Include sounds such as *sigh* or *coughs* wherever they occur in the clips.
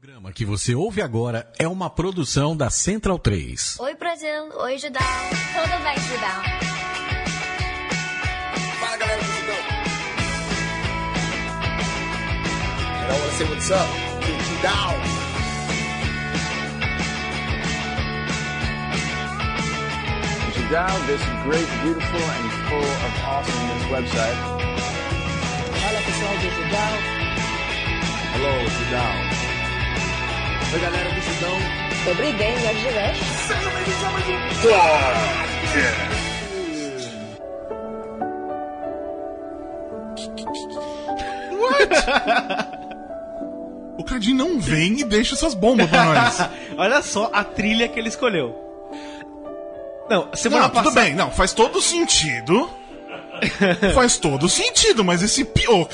programa que você ouve agora é uma produção da Central 3. Oi, Brasil. Oi, Judão. Tudo bem, Judão? Fala galera do Judão. I wanna say what's up Judão. Judao, this great, beautiful, and full of awesomeness website. Fala pessoal do Judão. Hello, Judão. Oi, galera do Chutão. Sobre games, jogos de leste. Sejam *laughs* o Cardin não vem e deixa essas bombas pra nós. *laughs* Olha só a trilha que ele escolheu. Não, semana não, passada. Tudo bem, não, faz todo sentido. *laughs* faz todo sentido, mas esse. Ô, oh,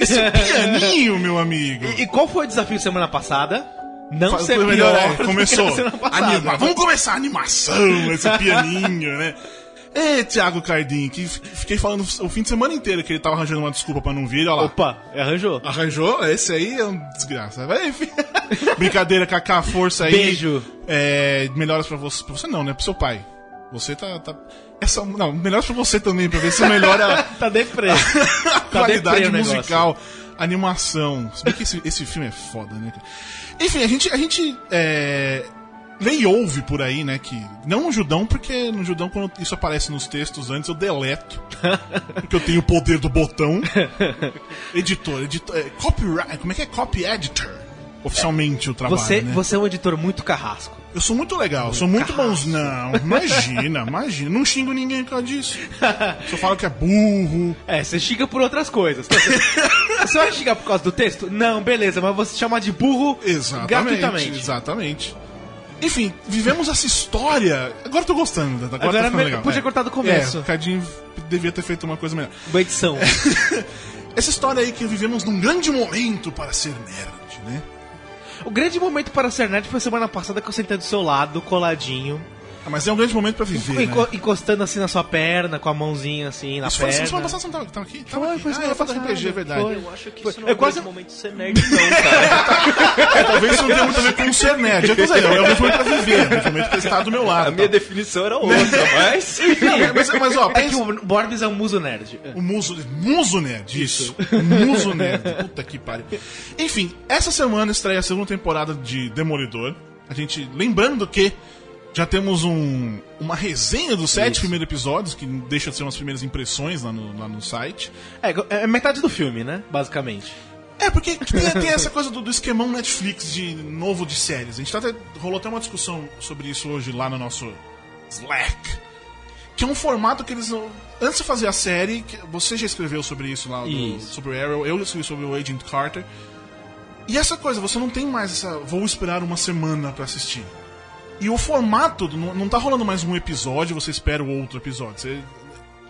esse pianinho, meu amigo. E, e qual foi o desafio semana passada? Não Faz- ser melhor. é, começou. Anima- Vamos começar a animação, esse pianinho, né? É, Thiago Cardim, que fiquei falando o fim de semana inteiro que ele tava arranjando uma desculpa pra não vir, olha lá. Opa, arranjou. Arranjou? Esse aí é um desgraça. Vai, enfim. *laughs* Brincadeira, Kaká, força aí. Beijo. É, melhoras pra você. Pra você não, né? Pro seu pai. Você tá. tá... Essa, não, melhoras pra você também, pra ver se melhora *laughs* Tá deprê. a qualidade deprê o negócio. musical, animação. Se bem que esse, esse filme é foda, né? cara? Enfim, a gente, a gente é, e ouve por aí, né? Que, não no Judão, porque no Judão, quando isso aparece nos textos antes, eu deleto. *laughs* porque eu tenho o poder do botão. Editor, editor. É, copyright. Como é que é? Copy editor. Oficialmente o trabalho. Você, né? você é um editor muito carrasco. Eu sou muito legal, sou muito bons. Não, imagina, imagina. Não xingo ninguém por causa disso. *laughs* Só falo que é burro. É, você xinga por outras coisas. *laughs* Você vai xingar por causa do texto? Não, beleza, mas você chama de burro Exatamente. gratuitamente. Exatamente. Enfim, vivemos essa história. Agora eu tô gostando. Agora, Agora tá me- legal. podia cortar do começo. É, o Cadinho devia ter feito uma coisa melhor. Boa edição. *laughs* Essa história aí que vivemos num grande momento para ser nerd, né? o grande momento para ser nerd foi semana passada que eu sentei do seu lado, coladinho, Ah, mas é um grande momento pra viver, enco- né? encostando assim na sua perna, com a mãozinha assim na Isso foi perna. semana passada, você não tava, tava aqui? Tava Foi, aqui. foi ah, RPG, é verdade. foi. Eu acho que Foi- isso não eu é quase- quase... momento de ser nerd, não, cara. É, talvez isso não tenha muito a ver com ser nerd. É, é, é um grande momento pra viver, é um grande momento pra estar do meu lado. A minha tá? definição era outra, mas... *laughs* Não, mas, mas, ó, É que pensa, o Borbs é um muso nerd. O muso, muso nerd, isso. O muso nerd. Puta que pariu. Enfim, essa semana estreia a segunda temporada de Demolidor. A gente, lembrando que já temos um, uma resenha dos sete primeiros episódios, que deixa de ser umas primeiras impressões lá no, lá no site. É, é metade do filme, né? Basicamente. É, porque tem, tem essa coisa do, do esquemão Netflix de novo de séries. A gente tá até, rolou até uma discussão sobre isso hoje lá no nosso Slack. Que é um formato que eles. Antes de fazer a série, que você já escreveu sobre isso lá, do, Isso. sobre o Arrow, eu escrevi sobre o Agent Carter. E essa coisa, você não tem mais essa. Vou esperar uma semana pra assistir. E o formato, não, não tá rolando mais um episódio, você espera o outro episódio. Você,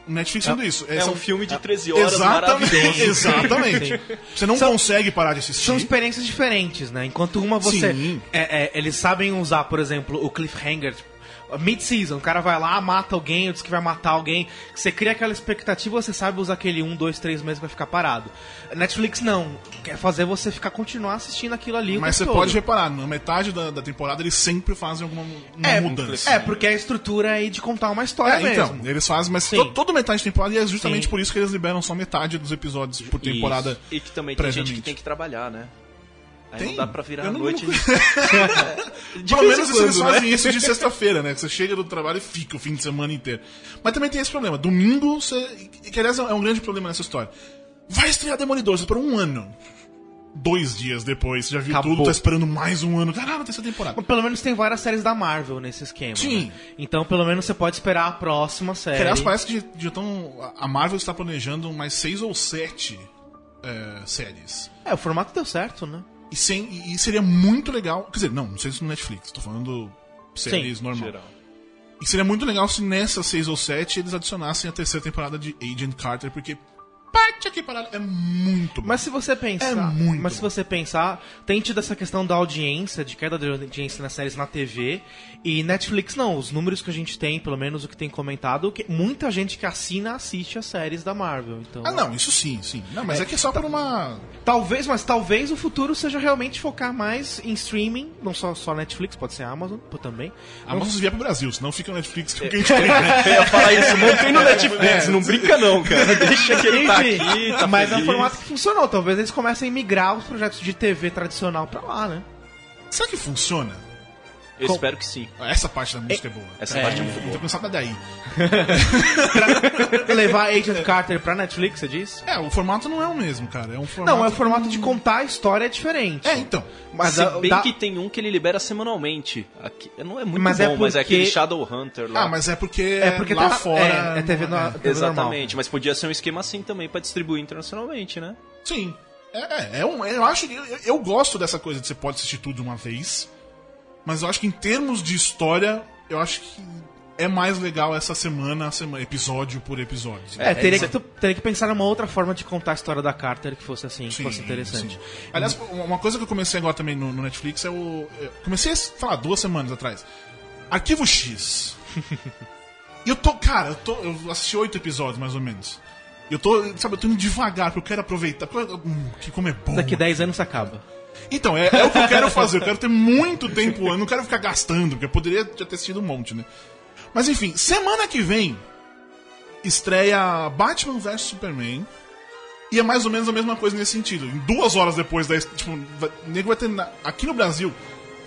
Netflix fazendo isso. É são- um filme de 13 horas *laughs* Exatamente. maravilhoso. Exatamente. Você não consegue parar de assistir. São experiências diferentes, né? Enquanto uma você. Sim. é, é, eles sabem usar, por exemplo, o cliffhanger. Mid-season, o cara vai lá, mata alguém, diz que vai matar alguém. Você cria aquela expectativa, você sabe usar aquele um, dois, três meses que vai ficar parado. Netflix não. Quer fazer você ficar continuar assistindo aquilo ali. Mas você tempo pode todo. reparar, na metade da, da temporada eles sempre fazem alguma uma É, mudança. É, porque a estrutura aí de contar uma história É, mesmo. então, eles fazem, mas to, toda metade de temporada, e é justamente Sim. por isso que eles liberam só metade dos episódios por temporada. Isso. E que também tem gente que tem que trabalhar, né? Aí Tem? não dá pra virar Eu a não- noite. não- *laughs* De Pelo vez menos isso, eles quando, né? fazem isso de *laughs* sexta-feira, né? Que você chega do trabalho e fica o fim de semana inteiro. Mas também tem esse problema. Domingo, você. Que aliás é um grande problema nessa história. Vai estrear Demolidor, você esperou um ano. Dois dias depois, você já viu Acabou. tudo, tá esperando mais um ano. Caralho, terceira temporada. Mas Pelo menos tem várias séries da Marvel nesse esquema. Sim. né? Então, pelo menos você pode esperar a próxima série. Que, aliás, parece que já estão. A Marvel está planejando mais seis ou sete é, séries. É, o formato deu certo, né? E, sem, e- seria muito legal. Quer dizer, não, não sei se no Netflix, tô falando séries Sim, normal. Geral. E seria muito legal se nessas seis ou sete eles adicionassem a terceira temporada de Agent Carter, porque parte aqui para é muito bom. Mas se você pensar, É muito mas se bom. você pensar, tem tido essa questão da audiência, de queda de audiência nas séries na TV, e Netflix não, os números que a gente tem, pelo menos o que tem comentado, que muita gente que assina assiste as séries da Marvel, então Ah, não, isso sim, sim. Não, mas é, que é só por uma. Talvez, mas talvez o futuro seja realmente focar mais em streaming, não só só Netflix, pode ser Amazon pô, também. A Amazon se vier pro Brasil, senão fica no Netflix que é o que a gente tem, né? *laughs* Eu ia falar isso, não tem no Netflix, não brinca não, cara. *laughs* Deixa que ele tá Enfim, aqui, tá mas é um feliz. formato que funcionou. Talvez eles comecem a migrar os projetos de TV tradicional pra lá, né? Será que funciona? Eu espero que sim. Essa parte da música é, boa. Essa parte é muito Tô boa. pensando daí. *laughs* *laughs* Levar Agent Carter pra Netflix, você diz? É, o formato não é o mesmo, cara. É um formato. Não, é o formato de contar a história é diferente. É, então. Mas Se bem dá- que tem um que ele libera semanalmente. Aqui, não é muito Mas é bom, mas é porque- aquele Shadowhunter lá. Ah, mas é porque, É porque lá tá- fora. é, é TV, no, é. TV normal. Exatamente, mas podia ser um esquema assim também pra distribuir internacionalmente, né? Sim. É, é, é um, eu acho. Eu, eu gosto dessa coisa de você pode assistir tudo de uma vez. Mas eu acho que em termos de história, eu acho que é mais legal essa semana, semana episódio por episódio. É, teria, que, tu- teria que pensar numa outra forma de contar a história da Carter que fosse assim, que Sim, fosse interessante. sim. Aliás, uma coisa que eu comecei agora também no, no Netflix é o. eu comecei a falar duas semanas atrás. Arquivo X. *laughs* e eu tô. Cara, eu, tô, eu assisti oito episódios mais ou menos. E Eu tô, sabe, eu tô indo devagar, porque eu quero aproveitar. porque hum, que como é bom. Daqui 10 anos acaba. Então, é, é o que eu quero fazer. Eu quero ter muito tempo. Eu não quero ficar gastando, porque eu poderia já ter sido um monte, né? Mas enfim, semana que vem estreia Batman vs Superman. E é mais ou menos a mesma coisa nesse sentido. Em duas horas depois da. Tipo, vai, nego vai ter. aqui no Brasil,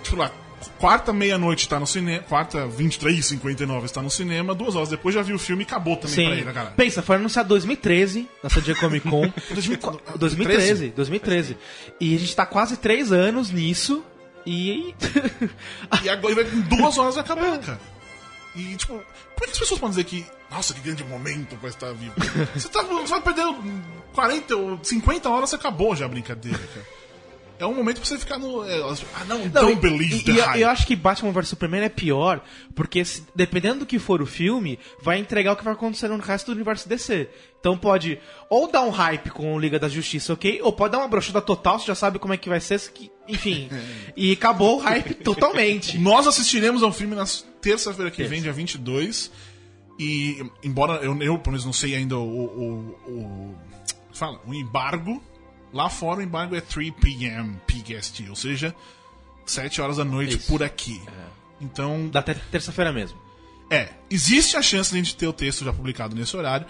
tipo lá, quarta meia-noite tá no cinema. Quarta, 23, 59 está no cinema. Duas horas depois já viu o filme e acabou também Sim. pra ele, né, cara? Pensa, foi anunciado 2013, na San Diego Comic Con. 2013? 2013, 2013. E a gente tá quase três anos nisso. E. *laughs* E agora em duas horas vai acabar, cara. E, tipo, é que as pessoas podem dizer que, nossa, que grande momento pra estar vivo? *laughs* Você, tá, você vai perder 40 ou 50 horas, você acabou já a brincadeira, cara. É um momento pra você ficar no. é, ah, não, Não, don't believe e, the eu- hype. eu acho que Batman vs Superman é pior, porque se- dependendo do que for o filme, vai entregar o que vai acontecer no resto do universo DC. Então pode ou dar um hype com o Liga da Justiça, ok? Ou pode dar uma brochada total, você já sabe como é que vai ser, enfim. *laughs* e acabou o hype totalmente. Nós assistiremos ao filme na terça-feira que vem, dia 22. E, embora eu, eu pelo menos, não sei ainda o. o, o fala, o embargo. Lá fora o embargo é 3 p.m. PST, ou seja, 7 horas da noite Isso. por aqui. Então, Da ter- terça-feira mesmo. é, existe a chance de a gente ter o texto já publicado nesse horário,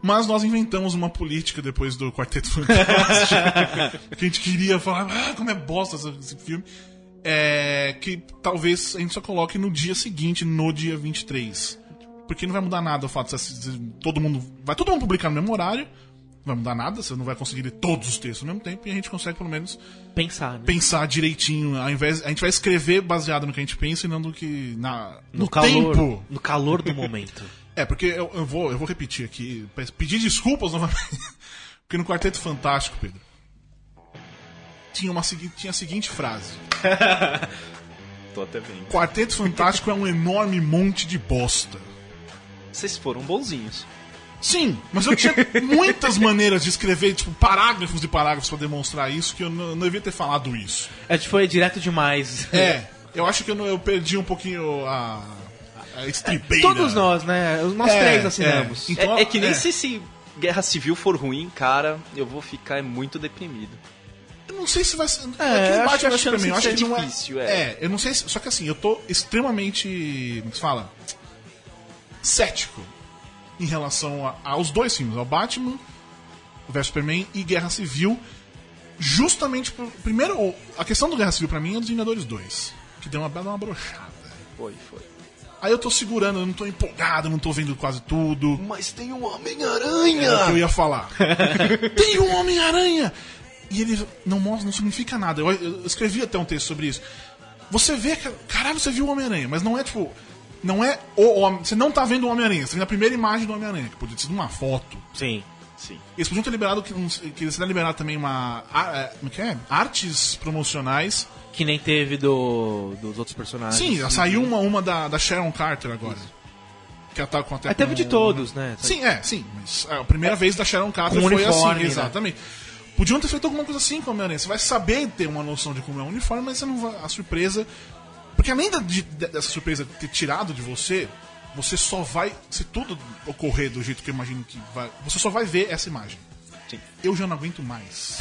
mas nós inventamos uma política depois do Quarteto *laughs* Fantástico, que a gente queria falar, ah, como é bosta esse, filme, é, que talvez a gente só coloque no dia seguinte, no dia 23. Porque não vai mudar nada o fato de todo mundo. Vai todo mundo publicar no mesmo horário, não vai mudar nada, você não vai conseguir ler todos os textos ao mesmo tempo, e a gente consegue pelo menos Pensar, né? pensar direitinho, ao invés. A gente vai escrever baseado no que a gente pensa e não no que. Na, no, calor, tempo. no calor do momento. *laughs* É, porque eu, eu vou, eu vou repetir aqui, pe- pedir desculpas novamente. *laughs* Porque no Quarteto Fantástico, Pedro, tinha, uma, tinha a seguinte frase: *laughs* Tô até vendo. Quarteto Fantástico é um enorme monte de bosta. Vocês foram bonzinhos. Sim, mas eu tinha *laughs* muitas maneiras de escrever, tipo, parágrafos e parágrafos pra demonstrar isso, que eu não, não devia ter falado isso. A gente foi direto demais. É, eu acho que eu, não- eu perdi um pouquinho a, a estribeira. Todos nós, né? Nós É, três assinamos. é. Então, é, é que nem é. se, se Guerra Civil for ruim, cara, eu vou ficar muito deprimido. Eu não sei se vai ser. É, que eu acho eu acho que não é. difícil, é. É, eu não sei se. Só que assim, eu tô extremamente. Como se fala? Cético em relação a- aos dois filmes, ao Batman vs Superman e Guerra Civil. Justamente por. Primeiro, a questão do Guerra Civil pra mim é dos Vingadores 2. Que deu uma bela uma brochada. Foi, foi. Aí eu tô segurando, eu não tô empolgado, eu não tô vendo quase tudo. Mas tem um É o que Homem-Aranha! eu ia falar. *laughs* Tem um Homem-Aranha! E ele não mostra, não significa nada. Eu, eu escrevi até um texto sobre isso. Você vê. Caralho, você viu o Homem-Aranha, mas não é tipo. Não é o Homem. Você não tá vendo o Homem-Aranha, você tá vendo a primeira imagem do Homem-Aranha, que podia ter sido uma foto. Sim. Sim. Eles podiam ter liberado que, que eles teriam liberado também uma. é, Como que é? Artes promocionais. Que nem teve do, dos outros personagens. Sim, saiu uma, uma da, da Sharon Carter agora. que ela tá com até Aí teve de todos, né? Sim, é, sim. Mas a primeira vez da Sharon Carter Com foi uniforme, assim, né? exatamente. Podiam ter feito alguma coisa assim com a Homem-Aranha. Você vai saber ter uma noção de como é o uniforme, mas você não vai. A surpresa. Porque além da- de- dessa surpresa ter tirado de você, você só vai. Se tudo ocorrer do jeito que eu imagino que vai. Você só vai ver essa imagem. Sim. Eu já não aguento mais.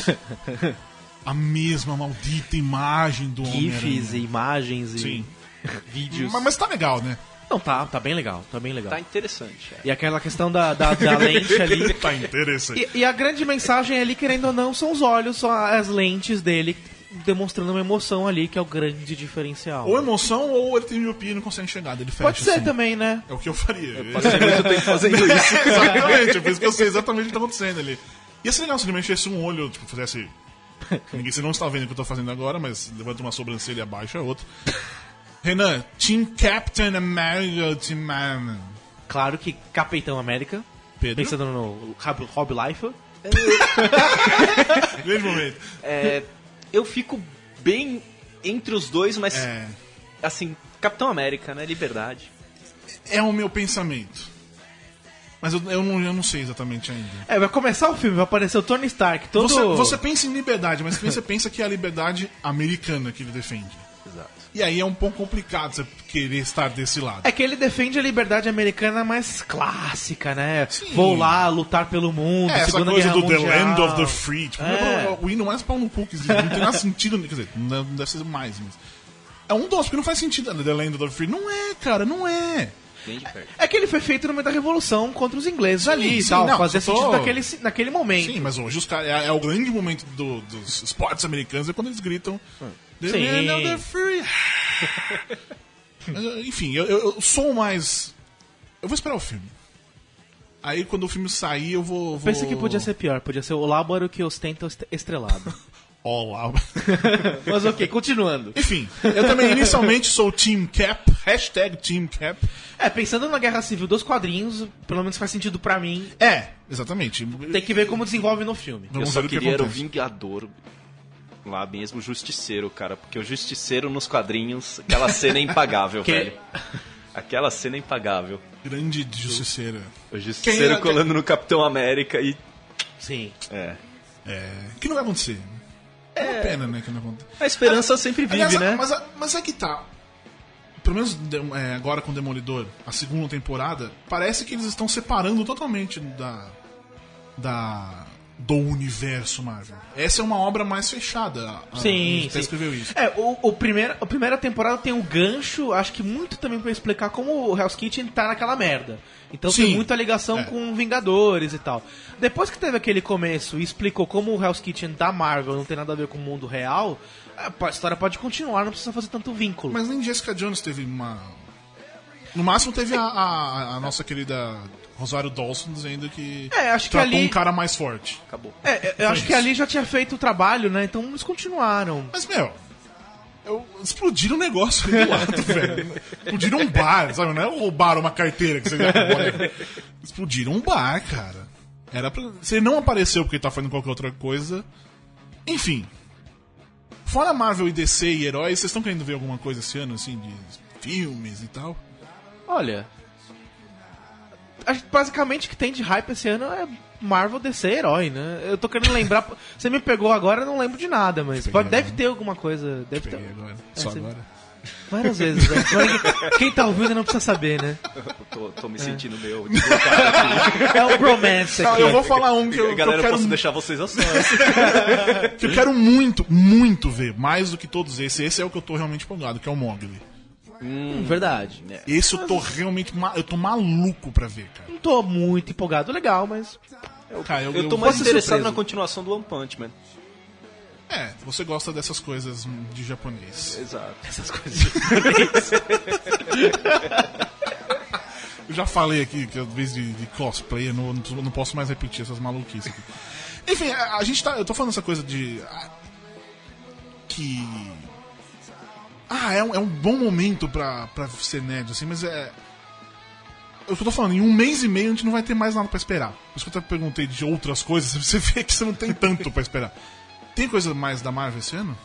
a mesma maldita imagem do GIFs e imagens e Sim. *laughs* vídeos. Mas, mas tá legal, né? Não, tá, tá bem legal, tá bem legal. Tá interessante. é. E aquela questão da, da, da *laughs* lente ali. tá interessante. E, e a grande mensagem ali, querendo ou não, são os olhos, são as lentes dele demonstrando uma emoção ali, que é o grande diferencial. Ou emoção, ou ele tem miopia e não consegue enxergar. Ele fecha, Pode ser assim. também, né? É o que eu faria. Passei muito tempo fazendo isso. *laughs* exatamente, é por isso que eu sei exatamente o que tá acontecendo ali. Ia ser legal se ele mexesse um olho, tipo, fizesse. Ninguém, você não está vendo o que eu tô fazendo agora, mas levanta uma sobrancelha e abaixa a outra. Renan, Team Captain America Team Man? Claro que Capitão América, Pedro? pensando no Rob Life. Grande *laughs* momento. É, eu fico bem entre os dois, mas É, assim, Capitão América, né? Liberdade. é o meu pensamento. Mas eu, eu, não, eu não sei exatamente ainda. É, vai começar o filme, vai aparecer o Tony Stark, todo... Você, você pensa em liberdade, mas também você pensa que é a liberdade americana que ele defende. E aí é um pouco complicado você querer estar desse lado. É que ele defende a liberdade americana mais clássica, né? Sim. Vou lá lutar pelo mundo, É, essa coisa Guerra do The Mundial. Land of the Free. Tipo, É. não, o hino mais pau no cu que existe. Não tem nada sentido. Quer dizer, não deve ser mais, mas. É um dos, porque não faz sentido. The Land of the Free. Não é, cara, não é. Bem de perto. É que ele foi feito no meio da Revolução contra os ingleses ali e sim, tal. não, fazia só tô- sentido naquele, naquele momento. Sim, mas hoje os caras. É, é o grande momento do- dos esportes americanos é quando eles gritam. The Sim. The Free. Mas, *laughs* enfim, eu, eu- eu sou mais. Eu vou esperar o filme. Aí quando o filme sair, eu vou. vou... Pensei que podia ser pior, podia ser o Lábaro que ostenta estrelado. *laughs* Olá. *laughs* Mas ok, continuando. Enfim, eu também inicialmente sou Team Cap, hashtag Team Cap. É, pensando na Guerra Civil dos quadrinhos, pelo menos faz sentido pra mim. É, exatamente. Tem que ver como desenvolve no filme. Vamos eu só queria era o. Vingador lá mesmo, o Justiceiro, cara. Porque o Justiceiro nos quadrinhos, aquela cena é impagável, Que- *laughs* velho. Aquela cena é impagável. Grande justiceira. O Quem Justiceiro era- colando no Capitão América e. Sim. É. É, que não vai acontecer. É uma pena, né, que não aconteça. A esperança sempre vive, Aliás, né? Mas, mas é que tá. Pelo menos é, agora com Demolidor, a segunda temporada, parece que eles estão separando totalmente da. da. Do universo Marvel. Essa é uma obra mais fechada. A- Sim, sim. escreveu isso. É, o, o primeira, a primeira temporada tem um gancho, acho que muito também pra explicar como o Hell's Kitchen tá naquela merda. Então Sim. tem muita ligação É. com Vingadores e tal. Depois que teve aquele começo e explicou como o Hell's Kitchen da Marvel não tem nada a ver com o mundo real, a história pode continuar, não precisa fazer tanto vínculo. Mas nem Jessica Jones teve uma. No máximo teve a, a- a nossa querida Rosário Dawson dizendo que. É, acho que tratou ali- um cara mais forte. Acabou. É, eu acho isso. que ali já tinha feito o trabalho, né? Então eles continuaram. Mas, meu. eu- explodiram o negócio ali do lado, *laughs* velho. Explodiram um bar, sabe? Não é roubaram uma carteira que você. Explodiram um bar, cara. Era pra... Se ele não apareceu porque ele tá fazendo qualquer outra coisa. Enfim. Fora Marvel e DC e heróis, vocês estão querendo ver alguma coisa esse ano, assim, de filmes e tal? Olha. Basicamente o que tem de hype esse ano é Marvel DC herói, né? Eu tô querendo lembrar. *laughs* Você me pegou agora, eu não lembro de nada, mas pode, deve ter alguma coisa. Deve ter. Agora. É, Só você- agora. Várias vezes, né? *laughs* Quem tá ouvindo não precisa saber, né? *laughs* Tô, tô me sentindo meio deslocado É o bromance Não, aqui. eu vou falar um que eu, que eu Galera, eu quero posso deixar vocês a sós. que eu quero muito, muito ver, mais do que todos esses. Esse é o que eu tô realmente empolgado, que é o Mogli. Hum, Verdade. Esse eu tô realmente, ma- eu tô maluco pra ver, cara. Não tô muito empolgado, legal, mas. Cara, eu, Eu tô eu- mais interessado surpreso. na continuação do One Punch Man. É, você gosta dessas coisas hum, de japonês. Exato. Essas coisas. *laughs* Eu já falei aqui que às vezes de, de cosplay, eu não, não- não posso mais repetir essas maluquices aqui. Enfim, a, a gente tá. Eu tô falando essa coisa de. ah, que. Ah, é um, é um bom momento pra, pra ser nerd, assim, mas é. Eu tô falando, em um mês e meio a gente não vai ter mais nada pra esperar. Por isso que eu até perguntei de outras coisas, *laughs* você vê que você não tem tanto pra esperar. Tem coisa mais da Marvel esse ano?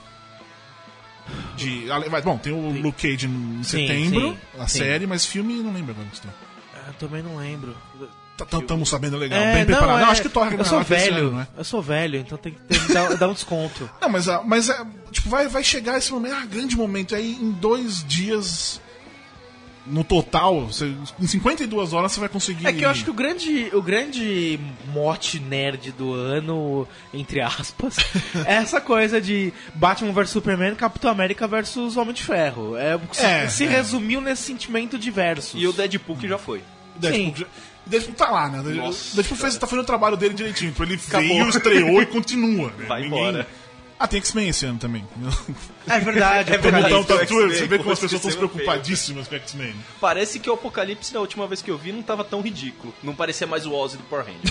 De, bom, tem o Luke Cage em Sim, setembro, sim, a sim. série, mas filme não lembro agora tem. Eu também não lembro. Estamos sabendo legal, É, bem preparado. é, Não, acho que Thor Eu sou Ragnarok é esse velho, ano, né? eu sou velho, então tem que ter, dar, dar um desconto. *laughs* Não, mas, ah, mas é, tipo, vai, vai chegar esse momento, ah, grande momento. Aí em dois dias, no total, você- em 52 horas você vai conseguir. É que eu acho que o grande, o grande mote nerd do ano, entre aspas, *laughs* é essa coisa de Batman vs Superman, Capitão América versus Homem de Ferro. É, se, É, se é. resumiu nesse sentimento de versus. E o Deadpool que já foi. Deadpool, Deadpool tá lá, né? Nossa, Deadpool fez, tá fazendo o trabalho dele direitinho. Tipo, ele Acabou. veio, *laughs* estreou e continua. Né? Vai embora. Ah, tem X-Men esse ano também. É verdade, *laughs* é verdade. tá o Tatu, X-Men, você vê como as pessoas estão feio. preocupadíssimas com X-Men. Parece que o Apocalipse, da última vez que eu vi, não tava tão ridículo. Não parecia mais o Ozzy do Power Rangers.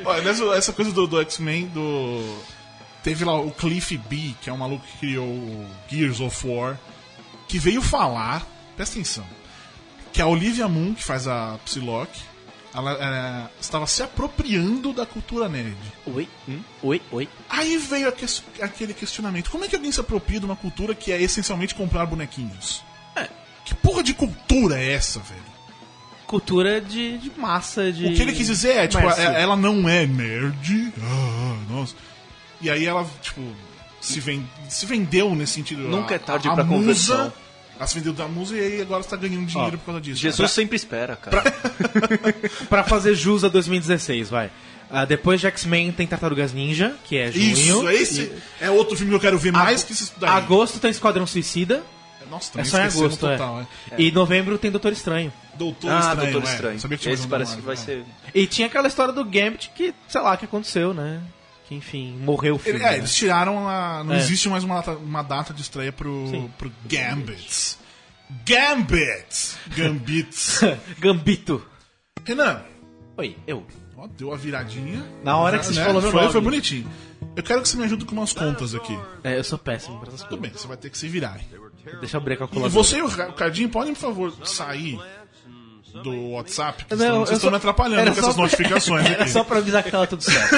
*laughs* Olha, nessa, essa coisa do, do X-Men, do. Teve lá o Cliff B, que é um maluco que criou o Gears of War, que veio falar, presta atenção, que a Olivia Moon, que faz a Psylocke, ela é, estava se apropriando da cultura nerd. Oi, hum? oi, oi. Aí veio aquele questionamento: como é que alguém se apropria de uma cultura que é essencialmente comprar bonequinhos? Que porra de cultura é essa, velho? Cultura de, de massa, de... O que ele quis dizer é, tipo, é- ela não é nerd. Ah, nossa. E aí ela, tipo, se, ven- se vendeu nesse sentido. Nunca A- é tarde a pra musa, conversão. Se vendeu da musa e aí agora está ganhando dinheiro por causa disso. Jesus sempre espera, cara. Pra *laughs* fazer jus a 2016, vai. Ah, depois de X-Men tem Tartarugas Ninja, que é junho. Isso, esse é outro filme que eu quero ver mais que isso daí. Agosto tem Esquadrão Suicida. Nossa, É também só em agosto, total, é. E novembro tem Doutor Estranho. Doutor ah, Estranho, Doutor é. Estranho. Sabia que tinha Esse parece que vai é. ser... E tinha aquela história do Gambit que, sei lá, que aconteceu, né? Que, enfim, morreu o filme. É, né? eles tiraram a. Não É. existe mais uma data, uma data de estreia pro, Sim. pro Gambits. Gambits! Gambits. *laughs* Gambito. Renan, Oi, eu. ó, deu a viradinha. Na hora que você né? falou meu foi, nome. Foi bonitinho. Eu quero que você me ajude com umas contas aqui. É, eu sou péssimo pra essas Tudo coisas. bem, você vai ter que se virar. Deixa eu abrir a E calculadora. você e o Ca- o Cardinho podem, por favor, sair do WhatsApp? que Não, vocês eu estão só- me atrapalhando era com essas pra- notificações Era *laughs* aqui. só pra avisar que tava tudo certo.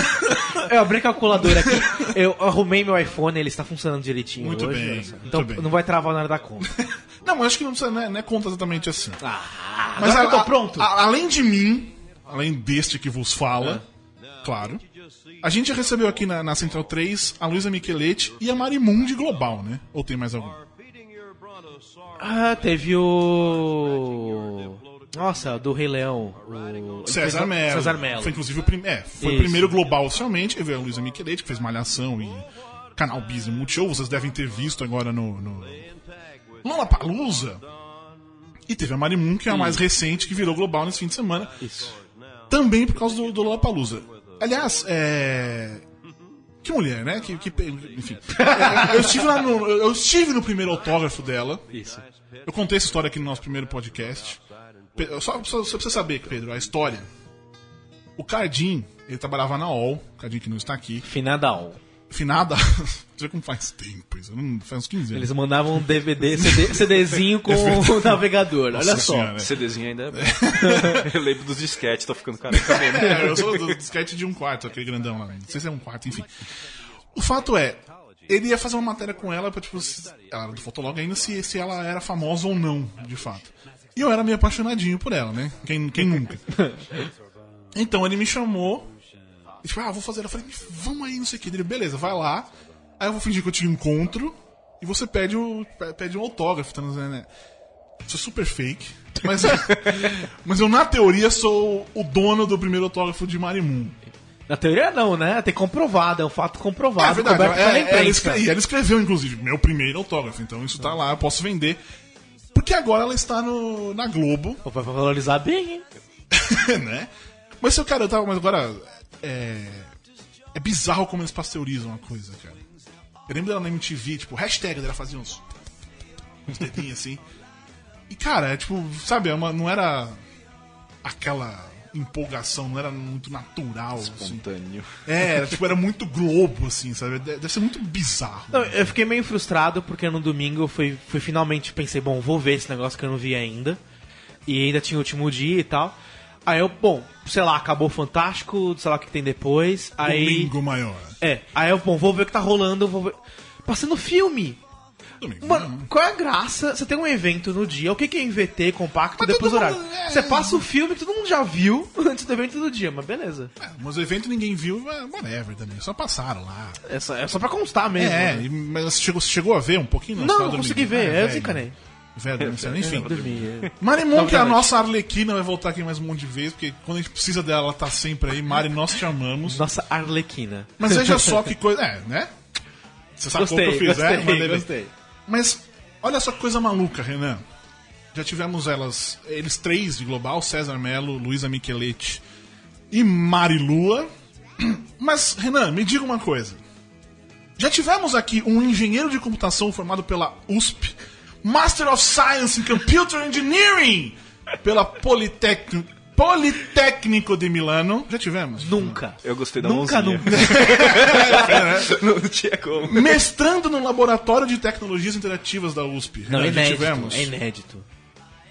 eu abri a calculadora aqui, eu arrumei meu iPhone, ele está funcionando direitinho Muito hoje. bem, muito Então bem. não vai travar na hora da conta. *laughs* Não, mas acho que não, precisa, não, é, não é conta exatamente assim. Ah, Mas agora a- eu tô a- pronto. a- além de mim, além deste que vos fala, claro, a gente já recebeu aqui na, na Central 3 a Luísa Micheletti e a Marimundi Global, né? Ou tem mais algum? Ah, teve o. Nossa, do Rei Leão. O... César Mello. César Mello. Foi inclusive o, prim... é, foi o primeiro global oficialmente. Teve a Luísa Micheletti, que fez Malhação e Canal Bis e Multishow. Vocês devem ter visto agora no. no... Lollapalooza. E teve a Marimun, que é a mais recente, que virou global nesse fim de semana. Isso. Também por causa do, do Lollapalooza. Aliás, é. Que mulher, né? Que, que- enfim. É, eu, estive lá no, eu estive no primeiro autógrafo dela. Isso. Eu contei essa história aqui no nosso primeiro podcast. Só, só, só pra você saber, Pedro, a história. O Cardim, ele trabalhava na OL, o Cardim que não está aqui. Finadal. Finada. *laughs* Você vê como faz tempo isso? Não, faz uns 15 anos. Eles mandavam um DVD, CD, CDzinho com *laughs* o navegador. Olha Nossa só. Senhora. CDzinho ainda é bom. *laughs* eu lembro dos disquetes, tô ficando careca mesmo. É, eu sou do disquete de um quarto, aquele grandão lá. Não sei se é um quarto, enfim. O fato é, ele ia fazer uma matéria com ela pra, tipo, se- ela era do Fotolog ainda, se, se ela era famosa ou não, de fato. E eu era meio apaixonadinho por ela, né? Quem, quem nunca? Então ele me chamou. E tipo, ah, vou fazer. Eu falei, vamos aí, não sei o que. Ele, beleza, vai lá. Aí eu vou fingir que eu te encontro. E você pede, o, pe- pede um autógrafo, tá né? Isso é super fake. Mas, *laughs* mas eu, na teoria, sou o dono do primeiro autógrafo de Marimun. Na teoria não, né? Tem comprovado, é um fato comprovado. É verdade. É, é, ela, imprensa. escre- e ela escreveu, inclusive, meu primeiro autógrafo. Então isso tá lá, eu posso vender. Porque agora ela está no, na Globo, Vai valorizar bem, hein? *laughs* né? Mas eu, cara, eu tava. Mas agora. É. É bizarro como eles pasteurizam a coisa, cara. Eu lembro dela na MTV, tipo, hashtag dela fazia uns. uns dedinhos assim. E, cara, é tipo, sabe, é uma, não era aquela empolgação, não era muito natural. Assim. Espontâneo. É, era, tipo, era muito globo, assim, sabe? De- Deve ser muito bizarro. Não, eu fiquei meio frustrado porque no domingo eu fui, fui finalmente pensei, bom, vou ver esse negócio que eu não vi ainda. E ainda tinha o último dia e tal. Aí eu, bom, sei lá, acabou o Fantástico, sei lá o que tem depois. Aí. Domingo maior. É, aí eu, bom, vou ver o que tá rolando, vou ver. Passando filme! Domingo. Mano, qual é a graça? Você tem um evento no dia, o que que é IVT, compacto, Mas depois horário? mundo- é. Você passa o filme que todo mundo já viu *laughs* antes do evento do dia, mas beleza. É, mas o evento ninguém viu, mas whatever também. Só passaram lá. É só, é só pra constar mesmo. É, né? mas você chegou, você chegou a ver um pouquinho? Não, não consegui ver, Ah, eu velho. desencanei. Velho, adormecendo. enfim. Dormi. Marimon, que é a nossa Arlequina, vai voltar aqui mais um monte de vezes, porque quando a gente precisa dela, ela tá sempre aí. Mari, nós te amamos. Nossa Arlequina. Mas veja só *laughs* que coisa. É, né? Você sabe Gostei, como que eu fiz, gostei, é? Mandei gostei. Mas olha só que coisa maluca, Renan. Já tivemos elas, eles três de global, César Melo, Luísa Micheletti e Mari Lua. *clears throat* Mas, Renan, me diga uma coisa. Já tivemos aqui um engenheiro de computação formado pela USP, Master of Science in Computer Engineering pela Politec... Politécnico de Milano. Já tivemos? Nunca. Eu gostei da Nunca, mãozinha. nunca. *laughs* Não tinha como. Mestrando no Laboratório de Tecnologias Interativas da USP. Não, é inédito. tivemos. É inédito.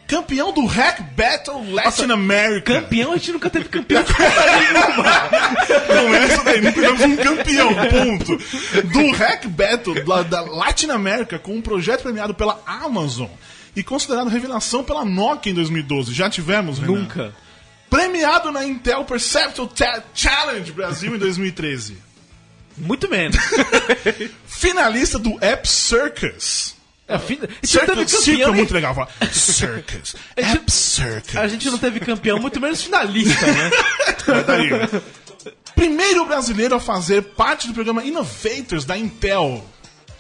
Campeão do Hack Battle Latin America. Campeão, a gente nunca teve campeão. *laughs* Não é essa daí, nunca tivemos um campeão, ponto. Do Hack Battle da, da Latin America com um projeto premiado pela Amazon e considerado revelação pela Nokia em 2012. Já tivemos, Renan? nunca. Premiado na Intel Perceptual Challenge Brasil em 2013. Muito menos. *laughs* Finalista do App Circus. É, fim- A gente não teve Circus, circo é campeão. muito legal falar. *laughs* Circus. App Circus. A gente não teve campeão, muito menos finalista, né? *laughs* Daí. Primeiro brasileiro a fazer parte do programa Innovators da Intel.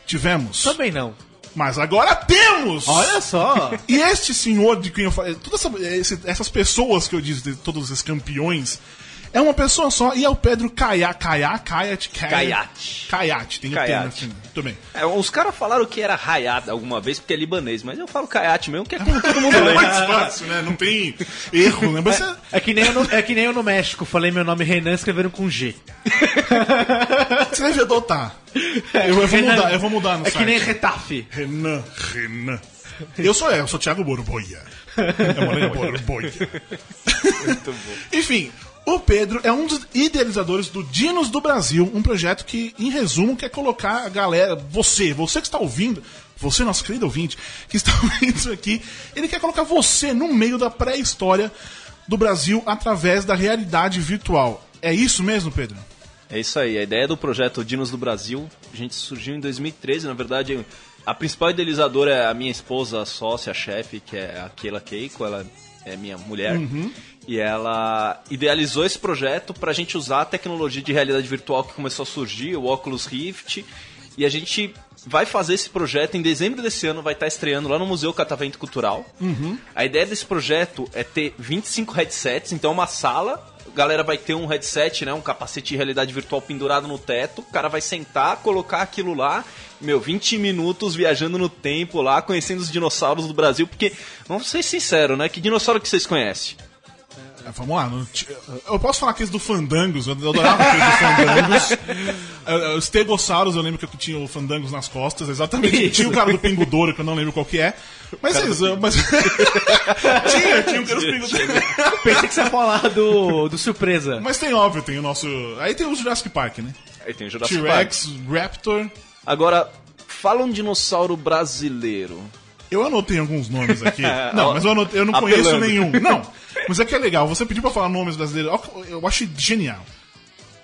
Tivemos. Também não. Mas agora temos! Olha só. E este senhor de quem eu falei, todas essa- essas pessoas que eu disse, todos esses campeões, é uma pessoa só e é o Pedro Kaya, Kaya, Kayat, Kayat. Kayat, tem o Kayat. termo assim. Muito bem. É, os caras falaram que era Hayat alguma vez, porque é libanês, mas eu falo Kayat mesmo, que é como todo mundo *laughs* É lê. mais fácil, né? Não tem erro, né? Mas é- É que, nem eu no, é que nem eu no México, falei meu nome Renan, escreveram com G. *laughs* você deve adotar. Eu, eu vou Renan- mudar, eu vou mudar no É que nem site. Retafe. Renan, Renan. Eu sou eu, eu sou Thiago Borboia. É uma *laughs* Borboia. Enfim, o Pedro é um dos idealizadores do Dinos do Brasil, um projeto que, em resumo, quer colocar a galera, você, você que está ouvindo, você, nosso querido ouvinte, que está *laughs* ouvindo isso aqui, ele quer colocar você no meio da pré-história do Brasil através da realidade virtual. É isso mesmo, Pedro? É isso aí, a ideia do projeto Dinos do Brasil, a gente surgiu em 2013, na verdade, a principal idealizadora é a minha esposa, a sócia, a chefe, que é a Keila Keiko, ela é minha mulher. E ela idealizou esse projeto para a gente usar a tecnologia de realidade virtual que começou a surgir, o Oculus Rift. E a gente vai fazer esse projeto em dezembro desse ano, vai estar estreando lá no Museu Catavento Cultural. A ideia desse projeto é ter 25 headsets, então é uma sala, a galera vai ter um headset, né, um capacete de realidade virtual pendurado no teto, o cara vai sentar, colocar aquilo lá, meu, 20 minutos viajando no tempo lá, conhecendo os dinossauros do Brasil, porque, vamos ser sinceros, né, que dinossauro que vocês conhecem? Vamos lá. ti- Eu posso falar aqueles do Fandangos, eu adorava aqueles do Fandangos. *laughs* É, é, Os Stegossauros, eu lembro que eu tinha o Fandangos nas costas, exatamente. Tinha o cara do Pingo Douro, que eu não lembro qual que é. Mas vocês. Mas... *laughs* tinha, tinha um cara do Pingo Douro. Pensei que você ia falar do, do surpresa. Mas tem, óbvio, tem o nosso. Aí tem o Jurassic Park, né? Aí tem o Jurassic Park. T-Rex, Raptor. Agora, fala um dinossauro brasileiro. Eu anotei alguns nomes aqui. *laughs* Não, mas eu, anotei- eu não conheço Apelando. nenhum. Não. Mas é que é legal. Você pediu pra falar nomes brasileiros. Eu achei genial.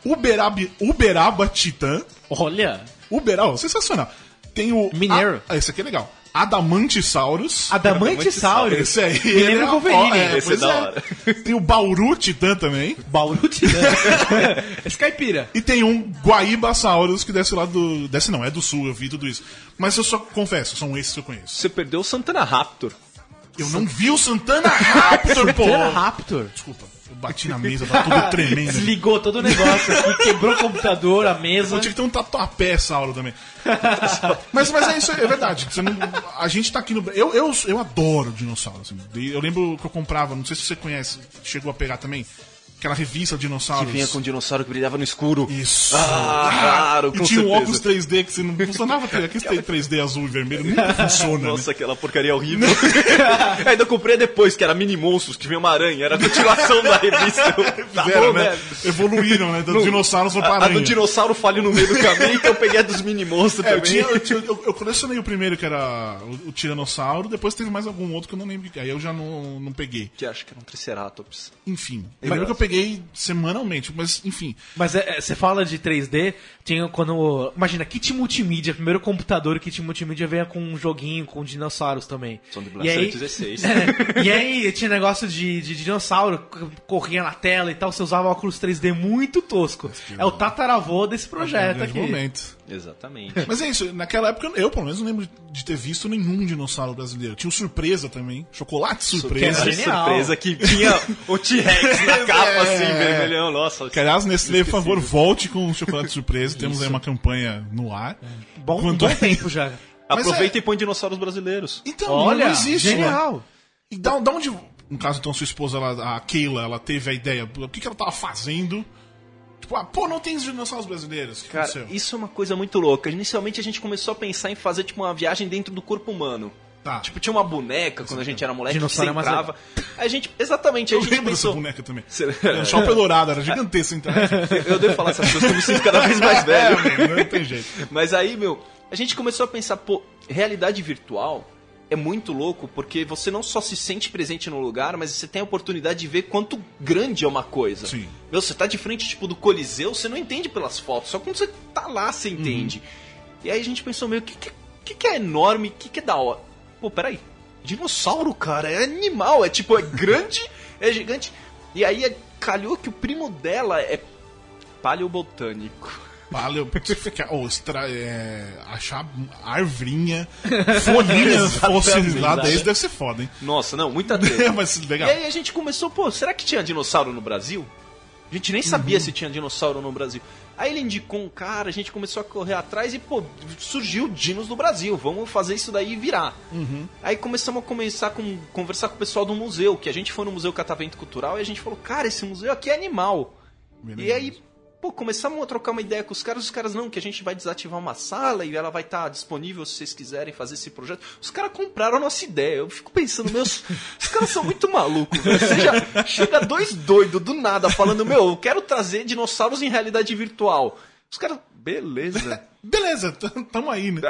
Uberab, Uberaba Titã. Olha. Uberaba, sensacional. Tem o. Mineiro. Ah, esse aqui é legal. Adamantisaurus. Adamantisaurus. Esse aí. Me lembra ele é- o Wolverine. é, Esse é da hora. Tem o Bauru Titã também. Bauru Titã. *laughs* Esse caipira. E tem um Guaíbasaurus que desce lá do. Desce não, é do sul, eu vi tudo isso. Mas eu só confesso, são esses que eu conheço. Você perdeu o Santana Raptor. Eu não vi o Santana Raptor, pô! Santana Raptor. Desculpa, eu bati na mesa, tá tudo *laughs* tremendo. Desligou todo o negócio aqui, quebrou o computador, a mesa. Eu tinha que ter um tatuapé, Saulo, também. *laughs* mas, mas é isso, é verdade. Você não- a gente tá aqui no. Eu, eu, eu adoro dinossauro. Assim. Eu lembro que eu comprava, não sei se você conhece, chegou a pegar também. Aquela revista Que Dinossauros. vinha com um dinossauro que brilhava no escuro. Isso. Ah, claro, E com tinha um certeza. óculos 3D que você não funcionava. Aquele 3D azul e vermelho nunca *laughs* funciona, Nossa, né? aquela porcaria horrível. *laughs* Ainda comprei depois, que era Mini Monstros, que vinha uma aranha. Era a continuação da revista. *laughs* Tá Fizeram, né? né? Evoluíram, né? Dos dinossauros foram pra A, a do aranha. dinossauro falha no meio do caminho, então eu peguei a dos Mini Monstros É, eu, também. tinha- eu tinha- eu- eu colecionei o primeiro, que era o, o Tiranossauro, depois teve mais algum outro que eu não lembro. Aí eu já não, não peguei. Que acho que era um Triceratops. Enfim. Eu lembro que eu peguei semanalmente, mas enfim. Mas é, é, você fala de 3D, tinha quando. Imagina, kit multimídia, primeiro computador kit multimídia veio com um joguinho com dinossauros também. São de E Blaster aí- 16. *laughs* É, e aí tinha negócio de, de dinossauro, corria na tela e tal, você usava óculos 3D muito tosco. É o tataravô desse projeto grande aqui. momento. Exatamente. Mas é isso, naquela época eu, pelo menos, não lembro de ter visto nenhum dinossauro brasileiro. Tinha o surpresa também. Chocolate surpresa. Genial. surpresa que tinha o T-Rex na capa, É. assim, vermelhão. Nossa, Que, aliás, Nestlé, por favor, volte com o chocolate surpresa. *laughs* Temos aí uma campanha no ar. Bom, um Quanto- bom tempo já. *laughs* Aproveita é- e põe dinossauros brasileiros. Então, Olha, não existe. genial. Né? E da, da onde. No caso, então, sua esposa, ela, a Keila, ela teve a ideia. O que, que ela tava fazendo? Tipo, ah, pô, não tem os dinossauros brasileiros. O que Cara, aconteceu? isso é uma coisa muito louca. Inicialmente a gente começou a pensar em fazer tipo uma viagem dentro do corpo humano. Tá. Tipo, tinha uma boneca quando a gente era moleque Dinossauro é que mais você entrava. A gente, exatamente, aí eu a gente lembro dessa pensou. boneca também. Você- Era um shopping dourado, era *laughs* gigantesca. Então, Eu devo falar essas coisas que eu me sinto cada vez mais *laughs* é, velho. amigo, não tem jeito. Mas aí, meu, a gente começou a pensar, pô, realidade virtual é muito louco porque você não só se sente presente no lugar, mas você tem a oportunidade de ver quanto grande é uma coisa. Sim. Meu, você tá de frente, tipo, do Coliseu, você não entende pelas fotos, só quando você tá lá você entende. E aí a gente pensou, meu, o que, que, que, que é enorme, o que, que é da hora? Pô, peraí. Dinossauro, cara, é animal, é tipo, é *laughs* grande, é gigante. E aí é- calhou que o primo dela é paleobotânico. Paleo, ficar, oh, extra, é, achar arvrinha, folhinhas *laughs* fossilizadas, isso deve ser foda, hein? Nossa, não, muita treta. *laughs* mas legal. E aí a gente começou, pô, será que tinha dinossauro no Brasil? A gente nem sabia se tinha dinossauro no Brasil. Aí ele indicou um cara, a gente começou a correr atrás e, pô, surgiu Dinos no Brasil, vamos fazer isso daí virar. Aí começamos a começar com conversar com o pessoal do museu, que a gente foi no Museu Catavento Cultural e a gente falou, cara, esse museu aqui é animal. E aí, pô, começamos a trocar uma ideia com os caras, os caras, não, que a gente vai desativar uma sala e ela vai estar disponível se vocês quiserem fazer esse projeto. Os caras compraram a nossa ideia. Eu fico pensando, meus, os caras são muito malucos, velho. Você já chega dois doidos do nada falando, meu, eu quero trazer dinossauros em realidade virtual. Os caras, beleza. *laughs* Beleza, tamo aí, né?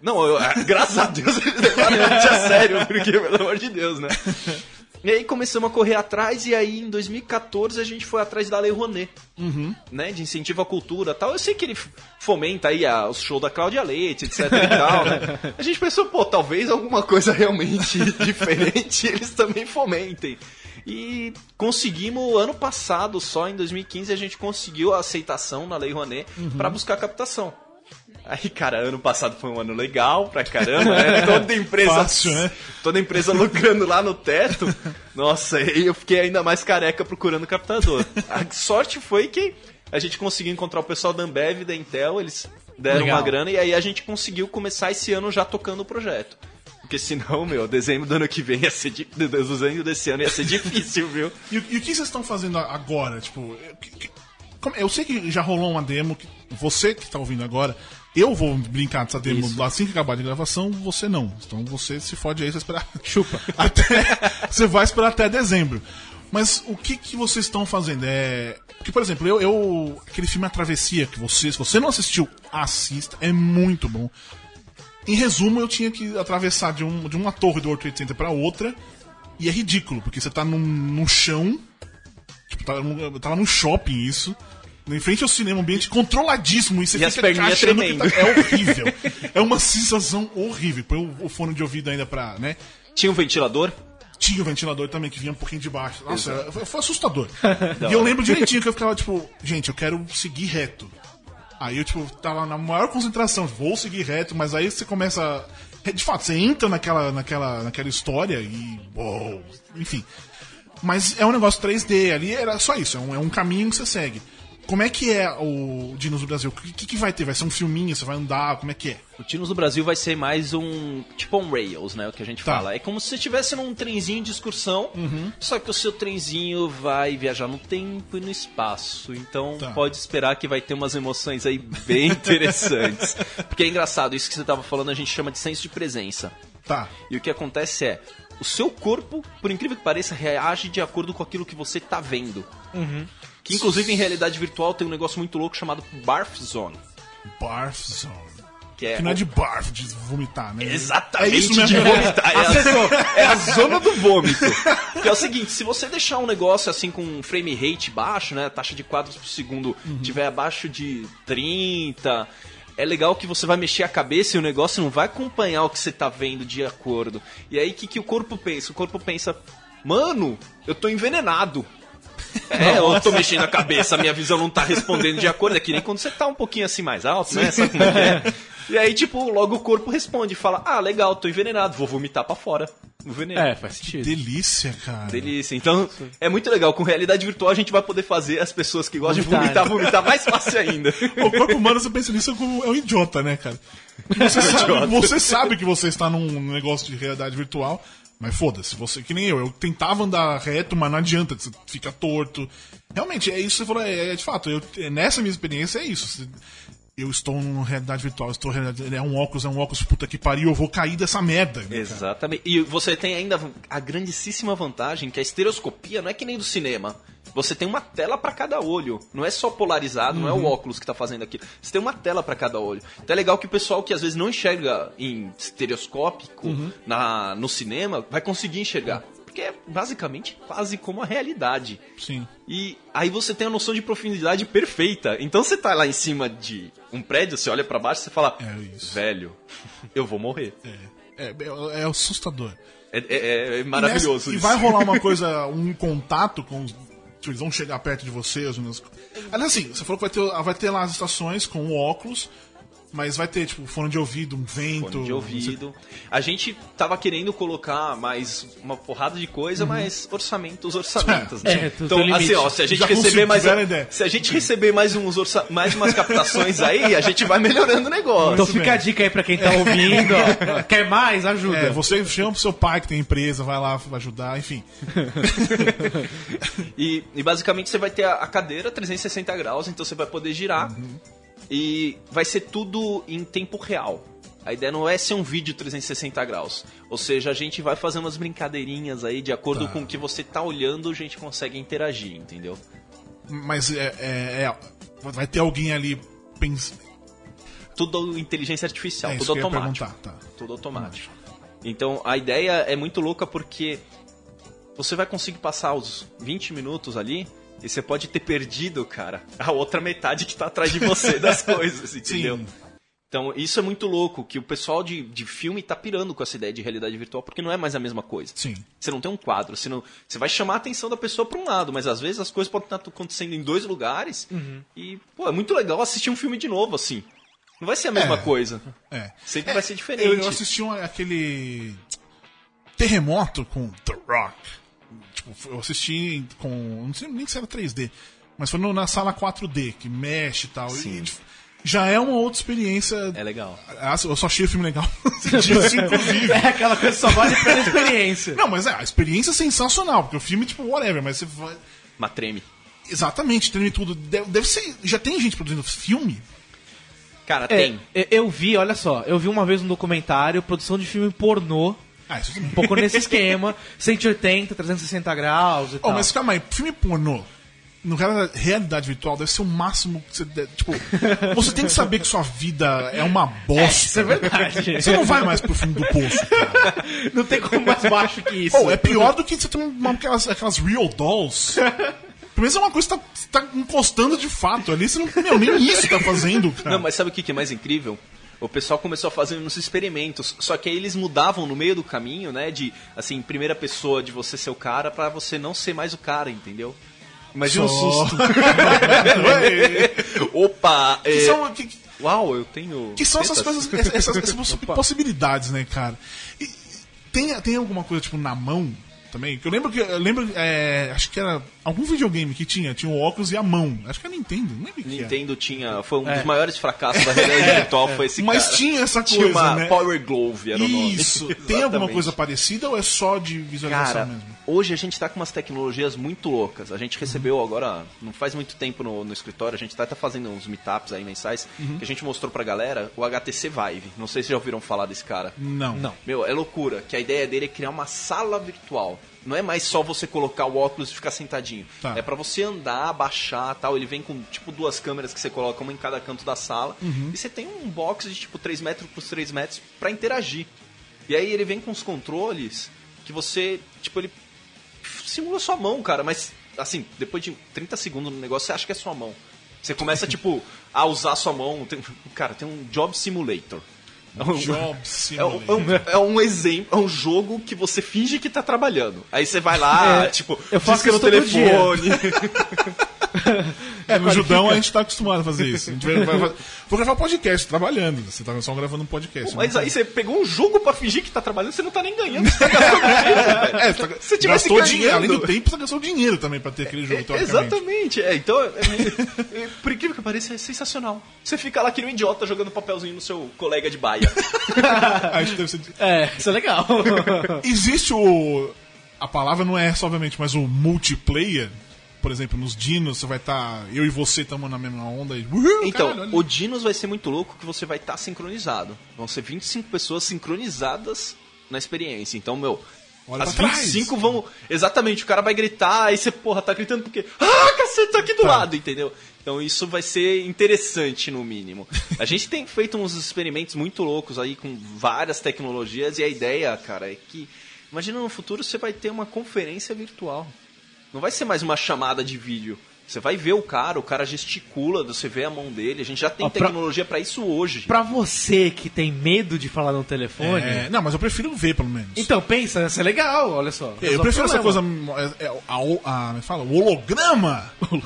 Não, eu- ah, graças a Deus eles levaram a gente a sério, porque, pelo amor de Deus, né? *laughs* E aí começamos a correr atrás, e aí em 2014 a gente foi atrás da Lei Rouanet, né? De incentivo à cultura e tal. Eu sei que ele fomenta aí a, o show da Cláudia Leite, etc e tal, né? *laughs* A gente pensou, pô, talvez alguma coisa realmente *laughs* diferente eles também fomentem. E conseguimos, ano passado, só em 2015, a gente conseguiu a aceitação na Lei Rouanet pra buscar captação. Aí, cara, ano passado foi um ano legal pra caramba, né? *laughs* Toda empresa. Fácil, né? Toda empresa lucrando lá no teto. Nossa, aí eu fiquei ainda mais careca procurando captador. A sorte foi que a gente conseguiu encontrar o pessoal da Ambev e da Intel, eles deram Legal. uma grana e aí a gente conseguiu começar esse ano já tocando o projeto. Porque senão, meu, dezembro do ano que vem ia ser. di- Dezembro desse ano ia ser difícil, viu? *laughs* E, o- e o que vocês estão fazendo agora? Tipo, eu, sei que já rolou uma demo, que você que tá ouvindo agora, eu vou brincar dessa demo assim que acabar de gravação, você não. Então você se fode aí, você esperar. *laughs* Chupa. Até, você vai esperar até dezembro. Mas o que, que vocês estão fazendo? É. Porque, por exemplo, eu, eu. Aquele filme A Travessia, que você, se você não assistiu, assista, é muito bom. Em resumo, eu tinha que atravessar de, um, de uma torre do World Trade Center pra outra. E é ridículo, porque você tá num, num chão. Tipo, tava, num- tava num shopping isso. Em frente ao cinema, um ambiente controladíssimo. E você E fica achando que tremendo. tá- É horrível. é uma sensação horrível. Põe o, fone de ouvido ainda pra, né? Tinha um ventilador. Tinha o ventilador também que vinha um pouquinho de baixo. Nossa, foi, foi assustador. *laughs* e eu lembro direitinho que eu ficava, tipo, gente, eu quero seguir reto. Aí eu, tipo, tava na maior concentração, vou seguir reto, mas aí você começa. é, De fato, você entra naquela, naquela, naquela história e. Uou, enfim. Mas é um negócio 3D ali, era só isso, é um, é um caminho que você segue. Como é que é o Dinos do Brasil? O que, que vai ter? Vai ser um filminho? Você vai andar? Como é que é? O Dinos do Brasil vai ser mais um. Tipo um Rails, né? O que a gente Tá. fala. É como se você estivesse num trenzinho de excursão, só que o seu trenzinho vai viajar no tempo e no espaço. Então Tá. pode esperar que vai ter umas emoções aí bem *laughs* interessantes. Porque é engraçado, isso que você tava falando a gente chama de senso de presença. Tá. E o que acontece é, o seu corpo, por incrível que pareça, reage de acordo com aquilo que você tá vendo. Que inclusive em realidade virtual tem um negócio muito louco chamado Barf Zone. Barf Zone. Que é, Que não é de barf, de vomitar, né? Exatamente, É isso mesmo. de vomitar. É a, é a zona do vômito. Que é o seguinte, se você deixar um negócio assim com um frame rate baixo, né, a taxa de quadros por segundo tiver abaixo de 30, é legal que você vai mexer a cabeça e o negócio não vai acompanhar o que você tá vendo de acordo. E aí o que, que o corpo pensa? O corpo pensa, mano, eu tô envenenado. É, eu tô mexendo a cabeça, minha visão não tá respondendo de acordo. É que nem quando você tá um pouquinho assim mais alto, né? Sabe como é que é? *laughs* E aí, tipo, logo o corpo responde, fala, ah, legal, tô envenenado, vou vomitar pra fora. O veneno. É, faz sentido. Delícia, cara. Delícia. Então, é muito legal. Com realidade virtual, a gente vai poder fazer as pessoas que gostam Vomitar. de vomitar, vomitar mais fácil ainda. *laughs* O corpo humano, você pensa nisso, é como- é um idiota, né, cara? *laughs* Você sabe, você sabe que você está num negócio de realidade virtual, mas foda-se, você que nem eu. Eu tentava andar reto, mas não adianta, você fica torto. Realmente, é isso que você falou, é, é de fato. Eu, é, nessa minha experiência, é isso. Você- Eu estou numa realidade virtual, estou realidade, é um óculos, é um óculos, puta que pariu, eu vou cair dessa merda. né, cara? Exatamente. E você tem ainda a grandíssima vantagem que a estereoscopia não é que nem do cinema. Você tem uma tela para cada olho. Não é só polarizado, não é o óculos que tá fazendo aquilo. Você tem uma tela para cada olho. Então é legal que o pessoal que às vezes não enxerga em estereoscópico na, no cinema vai conseguir enxergar. Porque é basicamente quase como a realidade. Sim. E aí você tem a noção de profundidade perfeita. Então você tá lá em cima de um prédio, você olha para baixo e você fala: É isso. Velho, eu vou morrer. É, é, é assustador. É, é- é maravilhoso E, nessa- e vai rolar uma *laughs* coisa, um contato com os. Eles vão chegar perto de você, as meninas. Aliás, assim, você falou que vai ter, vai ter lá as estações com o óculos, mas vai ter, tipo, fone de ouvido, um vento. Fone de ouvido. A gente tava querendo colocar mais uma porrada de coisa, mas orçamentos, orçamentos, *laughs* né? É, tu então, assim, ó, se a gente Já receber mais a se a gente receber mais uns orça... mais umas captações aí, a gente vai melhorando o negócio. Então fica a dica aí pra quem tá ouvindo. ó. *laughs* Quer mais? Ajuda. É, você chama pro seu pai que tem empresa, vai lá, vai ajudar, enfim. *laughs* E, e basicamente você vai ter a, a cadeira 360 graus, então você vai poder girar. E vai ser tudo em tempo real. A ideia não é ser um vídeo 360 graus. Ou seja, a gente vai fazer umas brincadeirinhas aí, de acordo Tá. com o que você tá olhando, a gente consegue interagir, entendeu? Mas é, é- é- vai ter alguém ali pensando. Tudo inteligência artificial, É tudo automático. tá. Tudo automático. Então a ideia é muito louca porque você vai conseguir passar os 20 minutos ali e você pode ter perdido, cara, a outra metade que tá atrás de você *laughs* das coisas, entendeu? Sim. Então isso é muito louco, que o pessoal de, de filme tá pirando com essa ideia de realidade virtual porque não é mais a mesma coisa. Sim. Você não tem um quadro, você, não, você vai chamar a atenção da pessoa pra um lado, mas às vezes as coisas podem estar acontecendo em dois lugares e, pô, é muito legal assistir um filme de novo, assim. Não vai ser a mesma É. coisa. É. Sempre vai ser diferente. Eu, eu assisti um, aquele. Terremoto com The Rock. Tipo, eu assisti com. Não sei nem se era 3D, mas foi no- na sala 4D, que mexe e tal. Sim. E, tipo, já é uma outra experiência. É legal. Ah, Eu só achei o filme legal. *laughs* disso, inclusive. *laughs* É aquela coisa que só vale pela experiência. Não, mas é, a experiência é sensacional, porque o filme, tipo, whatever, mas você vai. Uma treme. Exatamente, treme tudo. Deve, deve ser. Já tem gente produzindo filme? Cara, É, tem. eu- eu vi, olha só, eu vi uma vez um documentário, produção de filme pornô, Ah, isso um pouco nesse esquema, 180, 360 graus e Oh, tal. mas calma aí, filme pornô. No real- realidade virtual deve ser o máximo que você. deve- Tipo, você tem que saber que sua vida é uma bosta. Isso é verdade. Você não vai mais pro fundo do poço, cara. Não tem como mais baixo que isso. Ou é pior do que você ter uma, aquelas, aquelas real dolls. Pelo menos é uma coisa que tá, tá encostando de fato ali. Você não. Meu, nem isso tá fazendo, cara. Não, mas sabe o que que é mais incrível? O pessoal começou a fazer uns experimentos, só que aí eles mudavam no meio do caminho, né? De, assim, primeira pessoa de você ser o cara pra você não ser mais o cara, entendeu? Imagina um susto. *laughs* *laughs* Opa! que, é, são, que, Uau, eu tenho. que são essas coisas, essas, essas *laughs* possi- possibilidades, né, cara? E tem, tem alguma coisa, tipo, na mão também. Que eu lembro que. Eu lembro, é, acho que era algum videogame que tinha. Tinha o óculos e a mão. Acho que era Nintendo, não lembro o que. Nintendo tinha. Foi um dos maiores fracassos da *laughs* realidade virtual. Foi esse É. Mas cara. tinha essa Tinha coisa, uma né? Power Glove, era o nome. Isso. *laughs* Tem alguma coisa parecida ou é só de visualização Cara, mesmo? Hoje a gente tá com umas tecnologias muito loucas. A gente recebeu agora, não faz muito tempo no, no escritório, a gente tá, tá fazendo uns meetups aí mensais, Uhum. que a gente mostrou pra galera o HTC Vive. Não sei se já ouviram falar desse cara. Não. Não. Meu, é loucura, que a ideia dele é criar uma sala virtual. Não é mais só você colocar o óculos e ficar sentadinho. Tá. É pra você andar, baixar tal. Ele vem com tipo duas câmeras que você coloca uma em cada canto da sala. Uhum. E você tem um box de tipo 3 metros por 3 metros pra interagir. E aí ele vem com os controles que você, tipo, ele simula sua mão, cara, mas assim, depois de 30 segundos no negócio, você acha que é sua mão. Você começa, tipo, a usar sua mão. Tem- cara, tem um Job Simulator. É um- Job *laughs* é um, Simulator. é um- é um exemplo, é um jogo que você finge que tá trabalhando. Aí você vai lá, É, tipo, eu faço disca no telefone. *laughs* *laughs* É, no Judão a gente tá acostumado a fazer isso. A gente vai, vai- vai- vou gravar podcast, trabalhando. Você tá só gravando um podcast. Mas né? aí você pegou um jogo pra fingir que tá trabalhando, você não tá nem ganhando, você tá gastando dinheiro. É, você tá- tivesse gastou ganhando. dinheiro. Além do tempo, você gastou dinheiro também pra ter aquele jogo, É. Exatamente, é, então, é, é, é, por incrível que pareça, é sensacional. Você fica lá que nem um idiota jogando papelzinho no seu colega de baia. *laughs* Acho que deve ser... É, isso é legal. Existe o. A palavra não é essa, obviamente, mas o multiplayer. Por exemplo, nos dinos, você vai estar. eu e você estamos na mesma onda. E, uhul, Então, caralho, o Dinos vai ser muito louco que você vai estar sincronizado. Vão ser 25 pessoas sincronizadas na experiência. Então, meu, Olha as pra 25 vão. Exatamente, o cara vai gritar, aí você, porra, tá gritando porque. Ah, cacete, tá aqui do lado, entendeu? Então isso vai ser interessante, no mínimo. *laughs* A gente tem feito uns experimentos muito loucos aí com várias tecnologias e a ideia, cara, é que. Imagina no futuro você vai ter uma conferência virtual. Não vai ser mais uma chamada de vídeo. Você vai ver o cara, o cara gesticula, você vê a mão dele. A gente já tem Ó, tecnologia pra isso hoje. pra você que tem medo de falar no telefone. É, não, mas eu prefiro ver, pelo menos. Então pensa, isso é legal, olha só. eu Resolve prefiro o essa coisa. É, é, a, a, me fala, o holograma,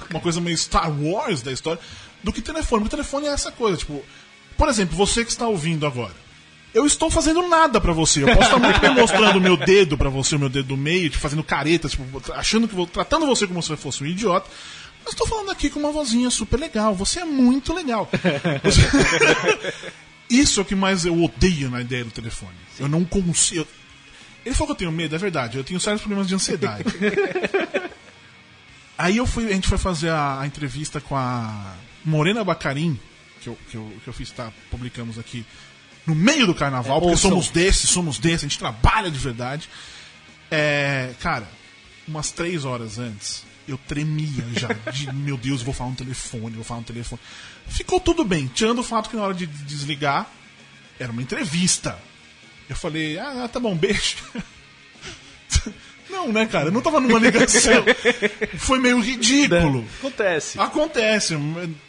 uma coisa meio Star Wars da história, do que telefone. Porque telefone é essa coisa, tipo. Por exemplo, você que está ouvindo agora. Eu estou fazendo nada pra você. Eu posso estar muito bem mostrando o meu dedo pra você, o meu dedo do meio, te fazendo careta, tipo, achando que vou. tratando você como se fosse um idiota. Mas estou falando aqui com uma vozinha super legal. Você é muito legal. Você- *laughs* Isso é o que mais eu odeio na ideia do telefone. Eu não consigo. Ele falou que eu tenho medo, é verdade. Eu tenho sérios problemas de ansiedade. *laughs* Aí eu fui, a gente foi fazer a, a entrevista com a Morena Bacarim, que eu, que eu, que eu fiz, tá, publicamos aqui, no meio do carnaval, É, porque ouçam. somos desses, somos desses, a gente trabalha de verdade. É, cara, umas três horas antes, eu tremia já, de *laughs* meu Deus, vou falar um telefone, vou falar um telefone. Ficou tudo bem, tirando o fato que na hora de desligar, era uma entrevista. Eu falei, ah, tá bom, beijo. Não, né, cara? Eu não tava numa ligação. *laughs* Foi meio ridículo. Acontece. Acontece.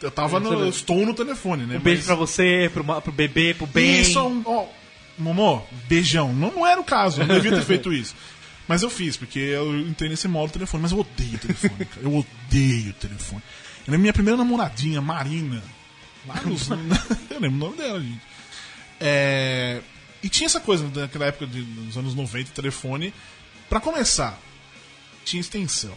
Eu tava no. Eu estou no telefone, né? Um beijo Mas- pra você, pro, pro bebê, pro bem. Isso, um, ó, Momô, beijão. Não, não era o caso, eu não devia ter feito isso. Mas eu fiz, porque eu entrei nesse modo telefone. Mas eu odeio telefone, cara. Eu odeio telefone. Ela é minha primeira namoradinha, Marina. Lá nos, *laughs* eu lembro o nome dela, gente. É, e tinha essa coisa naquela época de, dos anos 90, telefone. Pra começar, tinha extensão.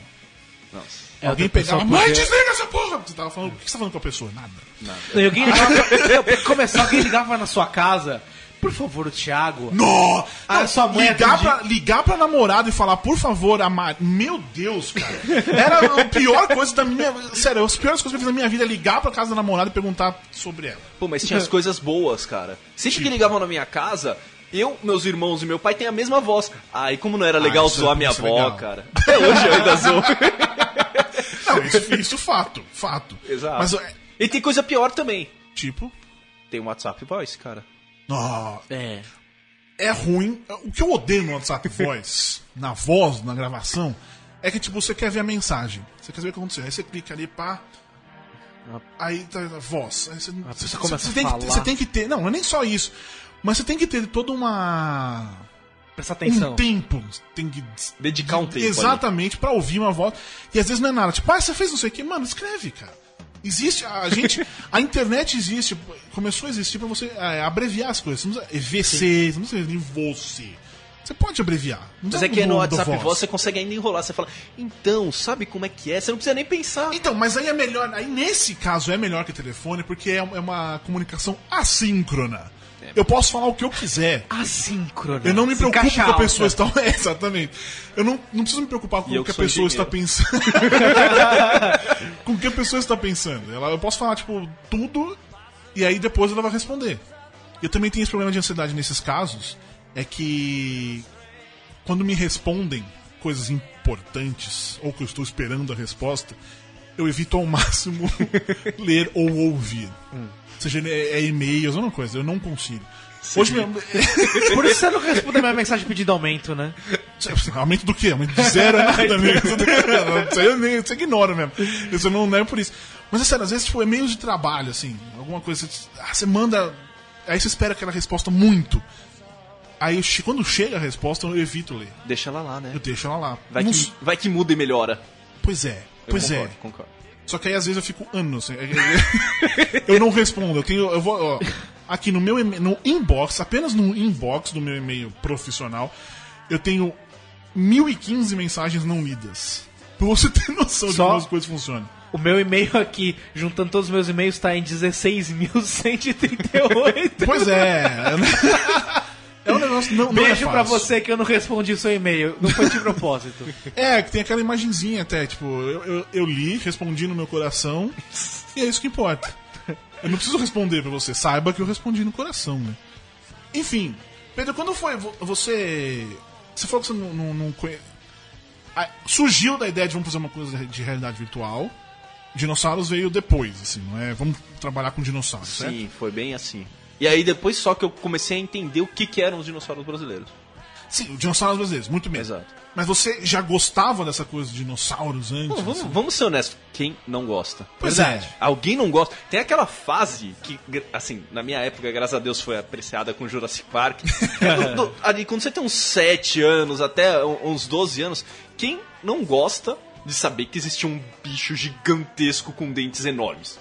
Nossa. É, Alguém pegava, mãe, podia- desliga essa porra! Você tava falando, o que você tá falando com a pessoa? Nada. E alguém ligava, *laughs* começar, alguém ligava na sua casa. Por favor, o Thiago. Nó! Ah, Não, sua mãe ligar, pra, ligar pra namorada e falar, por favor, amar. Meu Deus, cara. Era a pior coisa da minha. Sério, as piores coisas que eu fiz na minha vida é ligar pra casa da namorada e perguntar sobre ela. Pô, mas tinha as coisas boas, cara. Sempre Tipo? que ligavam na minha casa, eu, meus irmãos e meu pai têm a mesma voz. Ah, e como não era legal isso é- zoar minha é avó, legal. cara. *laughs* Até hoje eu ainda zoo. *laughs* Não, isso, isso fato. Fato. Exato. Mas, é, E tem coisa pior também. tipo. Tem o WhatsApp Voice, cara. Nó, É. é ruim. O que eu odeio no WhatsApp Voice, *laughs* na voz, na gravação, é que tipo, você quer ver a mensagem. Você quer ver o que aconteceu. Aí você clica ali, pá. Aí tá a voz. Aí você, você, começa você a tem que, falar. você tem que ter. Não, não é nem só isso. Mas você tem que ter toda uma. Presta atenção. Um tempo. Tem que. Dedicar um tempo. Exatamente, pra ouvir uma voz. E às vezes não é nada. Tipo, ah, você fez não sei o que. Mano, escreve, cara. Existe, a *laughs* gente. A internet existe, começou a existir pra você é, abreviar as coisas. Você não precisa, EVC, você não precisa você. Você pode abreviar. Não Mas é que no WhatsApp voz. voz você consegue ainda enrolar. Você fala, então, sabe como é que é? Você não precisa nem pensar. Então, mas aí é melhor. Aí nesse caso é melhor que telefone, porque é é uma comunicação assíncrona. Eu posso falar o que eu quiser. Assíncrono. Eu não me preocupo com caixa a pessoa está. *laughs* É, exatamente. Eu não, não preciso me preocupar com o que a que sou pessoa está pensando. *laughs* com o que a pessoa está pensando. Ela, eu posso falar, tipo, tudo e aí depois ela vai responder. Eu também tenho esse problema de ansiedade nesses casos. É que quando me respondem coisas importantes ou que eu estou esperando a resposta, eu evito ao *laughs* máximo ler ou ouvir. Seja é, é e-mails, alguma coisa, eu não consigo. Hoje mesmo. *laughs* Por isso você não respondeu minha mensagem pedindo aumento, né? Aumento do quê? Aumento de zero é nada, amigo. *laughs* Isso aí eu nem- Você ignora mesmo. Isso não, não é por isso. Mas é sério, às vezes tipo, é meio de trabalho, assim. Alguma coisa. Você, ah, você manda. Aí você espera aquela resposta muito. Aí eu quando chega a resposta, eu evito ler. Deixa ela lá, né? Eu deixo ela lá. Vai que, vai que muda e melhora. Pois é. Eu Pois concordo, é. concordo. Só que aí às vezes eu fico anos. sem- *laughs* Eu não respondo. Eu tenho. Eu vou. ó, aqui no meu no inbox, apenas no inbox do meu e-mail profissional, eu tenho 1015 mensagens não lidas. Pra você ter *laughs* noção de Só- como as coisas funcionam. O meu e-mail aqui, juntando todos os meus e-mails, tá em 16.138. Pois é. *laughs* É um negócio não, não é Beijo pra fácil. você que eu não respondi o seu e-mail. Não foi de propósito. *laughs* É, que tem aquela imagenzinha até, tipo, eu, eu, eu li, respondi no meu coração, e é isso que importa. Eu não preciso responder pra você, saiba que eu respondi no coração, né? Enfim, Pedro, quando foi vo- você. Você falou que você não, não, não conhe... Ah, Surgiu da ideia de vamos fazer uma coisa de realidade virtual. Dinossauros veio depois, assim, não é? Vamos trabalhar com dinossauros, certo? Sim, foi bem assim. E aí depois só que eu comecei a entender o que, que eram os dinossauros brasileiros. Sim, os dinossauros brasileiros, muito bem. Exato. Mas você já gostava dessa coisa de dinossauros antes? Bom, vamos, assim? vamos ser honestos, quem não gosta? Pois é. Alguém não gosta. Tem aquela fase que, assim, na minha época, graças a Deus, foi apreciada com Jurassic Park. *laughs* Do- do- ali, quando você tem uns 7 anos, até uns 12 anos, quem não gosta de saber que existia um bicho gigantesco com dentes enormes?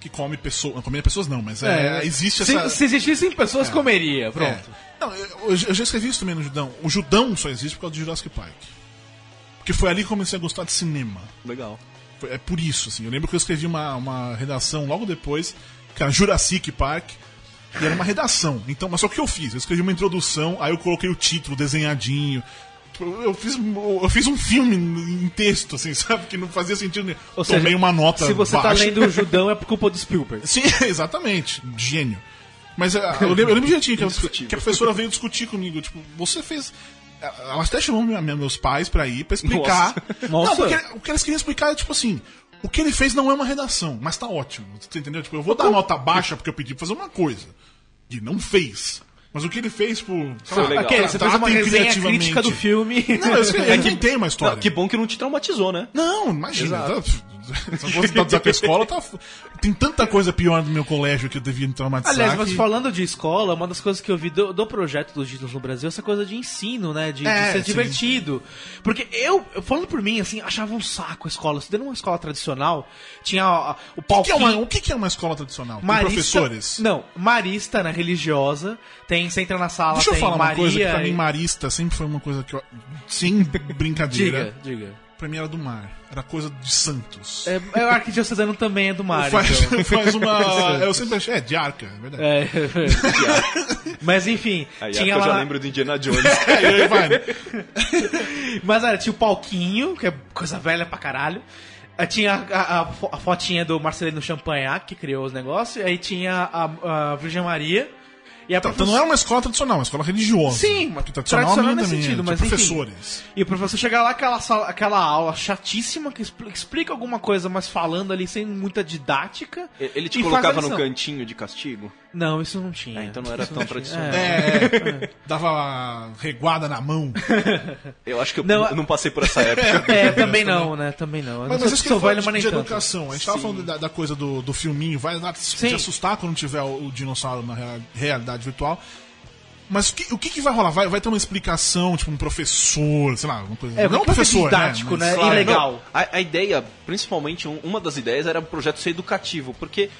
Que come pessoas. Não, come pessoas não, mas é, existe essa. Se, se existissem pessoas, comeria. Pronto. É. Não, eu, eu já escrevi isso também no Judão. O Judão só existe por causa do Jurassic Park. Porque foi ali que eu comecei a gostar de cinema. Legal. Foi- É por isso, assim. Eu lembro que eu escrevi uma, uma redação logo depois, que era Jurassic Park. E era uma redação. Então, mas só o que eu fiz? Eu escrevi uma introdução, aí eu coloquei o título desenhadinho. Eu fiz, eu fiz um filme em texto, assim, *laughs* sabe? Que não fazia sentido nenhum. Ou Tomei seja, uma nota Se você tá baixa. lendo o *laughs* Judão, é por culpa do Spielberg. Sim, *laughs* exatamente. Gênio. Mas ah, eu lembro, eu lembro direitinho que que a professora veio discutir comigo. Tipo, você fez. Ela até chamou minha- minha- meus pais pra ir pra explicar. Nossa. Não, porque o que eles queriam explicar é tipo assim. O que ele fez não é uma redação, mas tá ótimo. Você entendeu? Tipo, eu vou dar nota baixa porque eu pedi pra fazer uma coisa. E não fez. Mas o que ele fez, sei lá, legal. Ok, você fez uma resenha crítica do filme. Não, eu, escrevi- eu inventei uma história. Não, que bom que não te traumatizou, né? Não, imagina. Tá- Essa coisa da da escola tá. Tem tanta coisa pior no meu colégio que eu devia me traumatizar. Aliás, mas que- falando de escola, uma das coisas que eu vi do, do projeto dos Ditos no Brasil é essa coisa de ensino, né? De, de É, ser sim. divertido. Porque eu, eu, falando por mim, assim, achava um saco a escola. Estudando numa escola tradicional, tinha ó, o O que, é uma, o que que é uma escola tradicional? Tem Marista, professores? Não, marista, né? Religiosa. Tem, você entra na sala, Deixa eu tem falar uma Maria coisa que pra mim marista sempre foi uma coisa que eu. Sem brincadeira. Diga, diga. Pra mim era do mar. Era coisa de Santos. É, é, o arquidiocesano também é do mar, faz, então. *laughs* faz uma. *laughs* Eu sempre achei. É, de arca, é verdade. É. *laughs* Mas enfim, Aí tinha eu lá... já lembro do Indiana Jones. Vai. né? Mas olha, tinha o palquinho, que é coisa velha pra caralho. Aí Tinha a, a- a fotinha do Marcelino Champagnat, que criou os negócios. Aí tinha a, a Virgem Maria. E a Então, professora- não é uma escola tradicional, é uma escola religiosa. Sim, Porque tradicional a minha nesse também é, sentido, mas enfim. professores. E o professor chega lá, aquela, sala- aquela aula chatíssima, que expl- explica alguma coisa, mas falando ali sem muita didática. Ele te colocava no cantinho de castigo? Não, isso não tinha. Ah, então não era Isso tão tinha. tradicional. É. É, *laughs* dava reguada na mão. *laughs* Eu acho que eu Não, não, passei por essa época. *laughs* É, também não, né? Também não. Mas, não mas isso que eu falo de, mas de educação. A gente tava Sim. falando da, da coisa do, do filminho, vai dar, se assustar quando tiver o, o dinossauro na rea- realidade virtual. Mas o que, o que, que vai rolar? Vai, vai ter uma explicação, tipo, um professor, sei lá, uma coisa. É, não um professor, didático, né? né? Mas- Ilegal. não, a, a ideia, principalmente um- uma das ideias era o projeto ser educativo, porque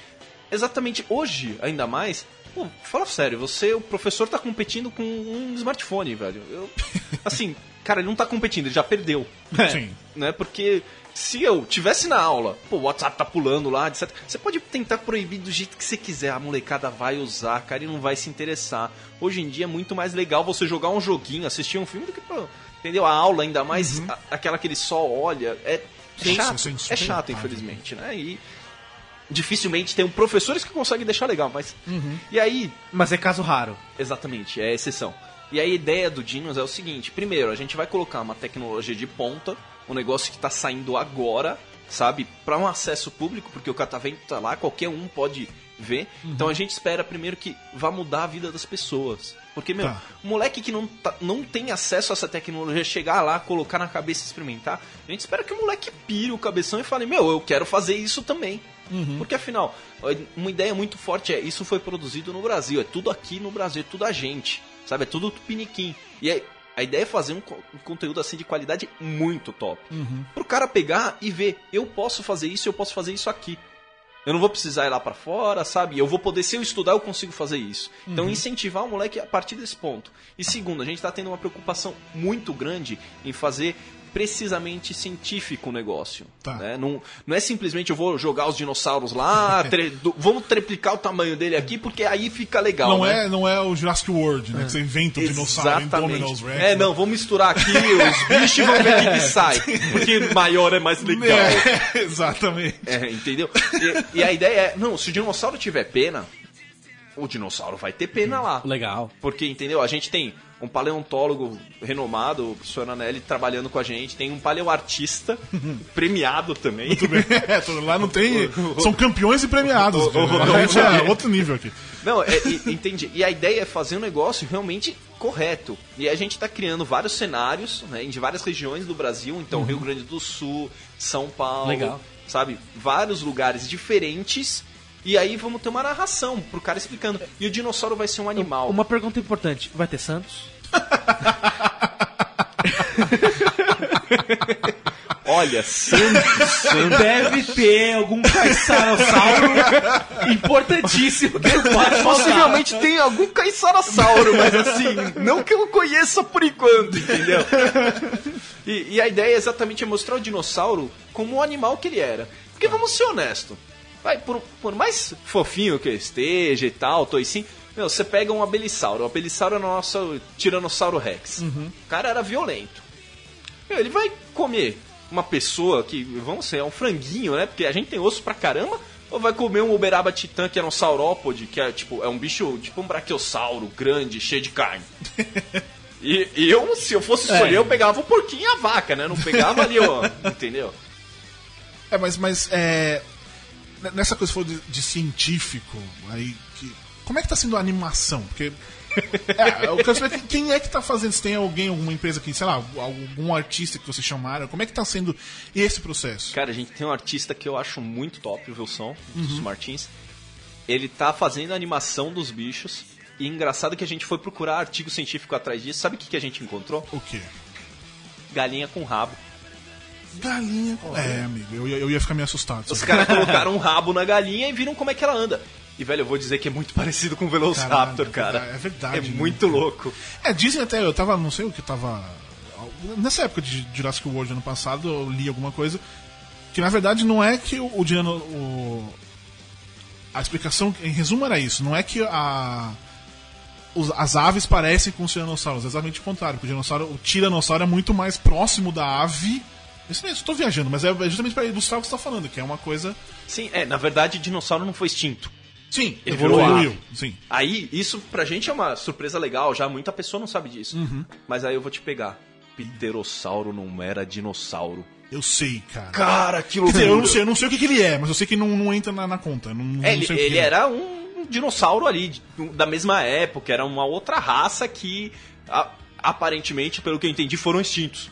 exatamente hoje, ainda mais, Pô, fala sério, você, o professor tá competindo com um smartphone, velho. Eu, *laughs* assim, cara, ele não tá competindo, ele já perdeu. Sim. Né? Porque se eu tivesse na aula, pô, o WhatsApp tá pulando lá, etc. Você pode tentar proibir do jeito que você quiser. A molecada vai usar, cara, e não vai se interessar. Hoje em dia é muito mais legal você jogar um joguinho, assistir um filme do que, pô, entendeu? A aula, ainda mais a- aquela que ele só olha. É chato, é chato, sim. infelizmente, né? E dificilmente tem um professores que conseguem deixar legal, mas. Uhum. E aí, Mas é caso raro. Exatamente, é exceção. E a ideia do Dinos é o seguinte: primeiro, a gente vai colocar uma tecnologia de ponta, um negócio que está saindo agora, sabe, para um acesso público, porque o catavento tá lá, qualquer um pode ver. Uhum. Então a gente espera primeiro que vá mudar a vida das pessoas. Porque, meu, Tá. moleque que não, tá- não tem acesso a essa tecnologia, chegar lá, colocar na cabeça e experimentar, a gente espera que o moleque pire o cabeção e fale, meu, eu quero fazer isso também. Porque afinal, uma ideia muito forte é, isso foi produzido no Brasil, é tudo aqui no Brasil, é tudo a gente, sabe? É tudo tupiniquim. E aí, a ideia é fazer um, co- um conteúdo assim de qualidade muito top. Pro cara pegar e ver, eu posso fazer isso, eu posso fazer isso aqui. Eu não vou precisar ir lá pra fora, sabe? Eu vou poder, se eu estudar, eu consigo fazer isso. Então, incentivar o moleque a partir desse ponto. E segundo, a gente tá tendo uma preocupação muito grande em fazer precisamente científico o negócio. Tá. né? Não, não é simplesmente eu vou jogar os dinossauros lá, *laughs* tre- do- vamos triplicar o tamanho dele aqui, porque aí fica legal. Não, né? é, não é o Jurassic World, né? Que você inventa o dinossauro Indominus Rex. É, não, vamos misturar aqui os bichos e vamos ver o que, que *laughs* sai. Porque maior é mais legal. É, *laughs* exatamente. É, entendeu? E, e a ideia é, não, se o dinossauro tiver pena, o dinossauro vai ter pena lá. Legal. Porque, entendeu? A gente tem um paleontólogo renomado, o professor Anelli, trabalhando com a gente, tem um paleoartista *laughs* premiado também. É, tô- lá não tem. São campeões e premiados. o- é outro nível aqui. Não, é, e- entendi. E a ideia é fazer um negócio realmente correto. E a gente está criando vários cenários né, em várias regiões do Brasil. Então, Rio Grande do Sul, São Paulo. Legal. Sabe? Vários lugares diferentes. E aí vamos ter uma narração pro cara explicando. E o dinossauro vai ser um animal. Uma pergunta importante: vai ter Santos? *laughs* Olha, Santos, Santos. Deve ter algum caissarossauro importantíssimo que pode. Possivelmente tem algum caiçarossauro, mas assim, não que eu conheça por enquanto, entendeu? E, e a ideia exatamente é mostrar o dinossauro como o animal que ele era. Porque vamos ser honestos. Vai, por, por mais fofinho que eu esteja e tal, tô assim. Meu, você pega um abelisauro. O abelisauro é o nosso Tiranossauro Rex. O cara era violento. Meu, ele vai comer uma pessoa que, vamos ser, é um franguinho, né? Porque a gente tem osso pra caramba. Ou vai comer um Uberaba Titã, que era um saurópode, que é tipo, é um bicho, tipo um braquiossauro, grande, cheio de carne. *laughs* E, e eu, se eu fosse escolher, eu pegava o porquinho e a vaca, né? Não pegava ali, ó. *laughs* Entendeu? É, mas, mas é, nessa coisa que você falou de, de científico, aí que, como é que tá sendo a animação? Porque *laughs* é, eu quero saber quem- é que tá fazendo, se tem alguém, alguma empresa que, sei lá, algum artista que vocês chamaram, como é que tá sendo esse processo? Cara, a gente tem um artista que eu acho muito top, o Wilson, dos Martins. Ele tá fazendo a animação dos bichos. E engraçado que a gente foi procurar artigo científico atrás disso. Sabe o que, que a gente encontrou? O quê? Galinha com rabo. Galinha. É, amigo, eu, ia- eu ia ficar meio assustado. Os caras *laughs* colocaram um rabo na galinha e viram como é que ela anda. E, velho, eu vou dizer que é muito parecido com o Velociraptor, Caralho, cara. é verdade, É né? muito louco. É, dizem até, eu tava, não sei o que tava. Nessa época de Jurassic World ano passado, eu li alguma coisa. Que na verdade não é que o, o, Dino- o- A explicação, em resumo, era isso. Não é que a. os- as aves parecem com os tiranossauros, é exatamente o contrário. Porque o, dinossauro, o tiranossauro é muito mais próximo da ave. Isso mesmo, estou viajando, mas é justamente para ilustrar o que você está falando, que é uma coisa. Sim, é, na verdade, o dinossauro não foi extinto. Sim, Ele evoluiu. Sim. Aí, isso pra gente é uma surpresa legal, já muita pessoa não sabe disso. Uhum. Mas aí eu vou te pegar. Pterossauro não era dinossauro. Eu sei, cara. Cara, que Quer loucura. dizer, eu não sei, eu não sei o que, que ele é, mas eu sei que não, não entra na, na conta. Não, não É, ele sei o que ele é. era um dinossauro ali, da mesma época, era uma outra raça que a- aparentemente, pelo que eu entendi, foram extintos.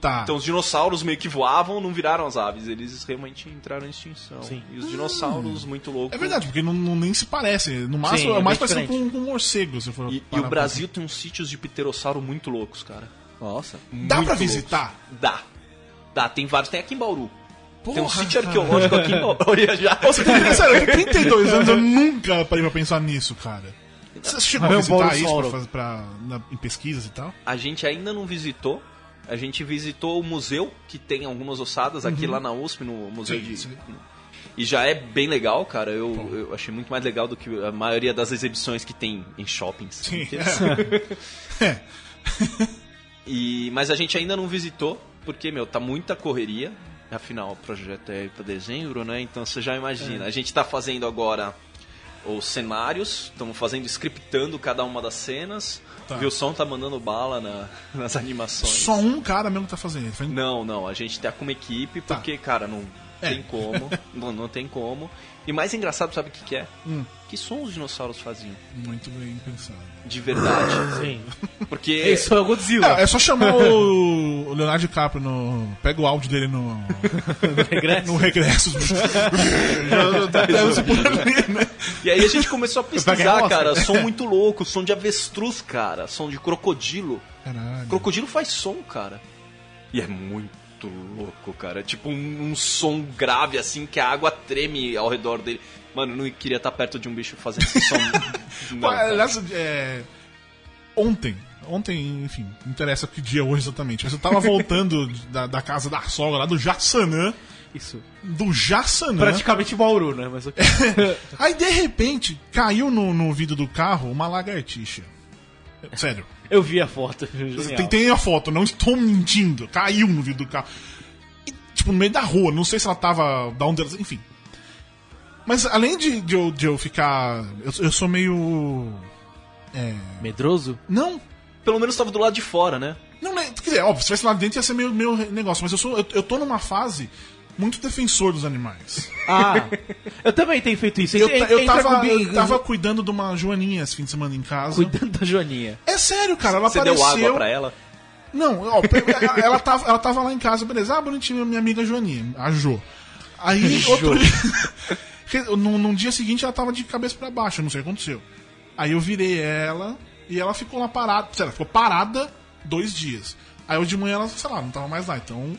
Tá. Então os dinossauros meio que voavam, não viraram as aves, eles realmente entraram em extinção. Sim. E os dinossauros, muito loucos. É verdade, porque não, não- nem se parece. No máximo, Sim, é é mais parecido com, com um morcego, se for E, e o Brasil tem uns sítios de pterossauro muito loucos, cara. Nossa. Dá pra loucos. visitar? Dá. Dá, tem vários. Tem aqui em Bauru. Tem um Porra, sítio cara. arqueológico aqui em *laughs* Olha *laughs* já. Tem, sério, eu tenho 32 anos, eu nunca parei pra pensar nisso, cara. Você chegou a é visitar isso pra, fazer- pra- na- em pesquisas e tal? A gente ainda não visitou. A gente visitou o museu, que tem algumas ossadas aqui lá na USP, no Museu Sim, de. sim. E já é bem legal, cara. Eu, eu achei muito mais legal do que a maioria das exibições que tem em shoppings. Sim. inteiros. *laughs* *laughs* E, mas a gente ainda não visitou, porque, meu, tá muita correria. Afinal, o projeto é para dezembro, né? Então você já imagina. A gente tá fazendo agora os cenários, estamos fazendo, scriptando cada uma das cenas. Tá. O Wilson tá mandando bala na- nas animações. Só um cara mesmo que tá fazendo. Faz- Não, não, a gente tá com uma equipe, Tá. porque, cara, não É. tem como. não, não tem como. E mais engraçado, sabe o que, que é? Hum. Que som os dinossauros faziam? Muito bem pensado. De verdade. *coughs* Sim. Porque. Isso é o Godzilla. É, é só chamar o, Leonardo DiCaprio no. Pega o áudio dele no. Regresso. No regresso. *laughs* Por ali, né? E aí a gente começou a pesquisar, cara, som muito louco, som de avestruz, cara, som de crocodilo. Caralho. Crocodilo faz som, cara. E é muito louco, cara. É tipo um, um som grave, assim, que a água treme ao redor dele. Mano, eu não queria estar perto de um bicho fazendo esse som. *laughs* não, aliás, é, ontem, ontem, enfim, não interessa que dia é hoje exatamente, mas eu tava *laughs* voltando da, da casa da sogra lá do Jaçanã, Isso. do Jaçanã. Praticamente Bauru, né? Mas ok. *laughs* Aí de repente caiu no, no vidro do carro uma lagartixa. Sério. Eu vi a foto. Genial. Tem, tem a foto, não estou mentindo. Caiu no vidro do carro. E, tipo, no meio da rua. Não sei se ela tava. Da onde ela. Enfim. Mas além de, de, eu, de eu ficar. Eu, eu sou meio. É. Medroso? Não. Pelo menos tava do lado de fora, né? Não, né, quer dizer, óbvio, se tivesse lá dentro ia ser meio, meio negócio, mas eu, sou, eu, eu tô numa fase muito defensor dos animais. Ah, eu também tenho feito isso. Eu, eu, tava, eu tava cuidando de uma joaninha esse fim de semana em casa. cuidando da Joaninha. É sério, cara, ela Você apareceu. deu água pra ela? Não, ó, *laughs* ela, tava, ela tava lá em casa, beleza. Ah, bonitinho, minha amiga Joaninha, a Jo. Aí, *laughs* outro dia, *laughs* num, num dia seguinte, ela tava de cabeça pra baixo, eu não sei o que aconteceu. Aí eu virei ela e ela ficou lá parada. sei lá, Ela ficou parada dois dias. Aí hoje de manhã ela, sei lá, não tava mais lá, então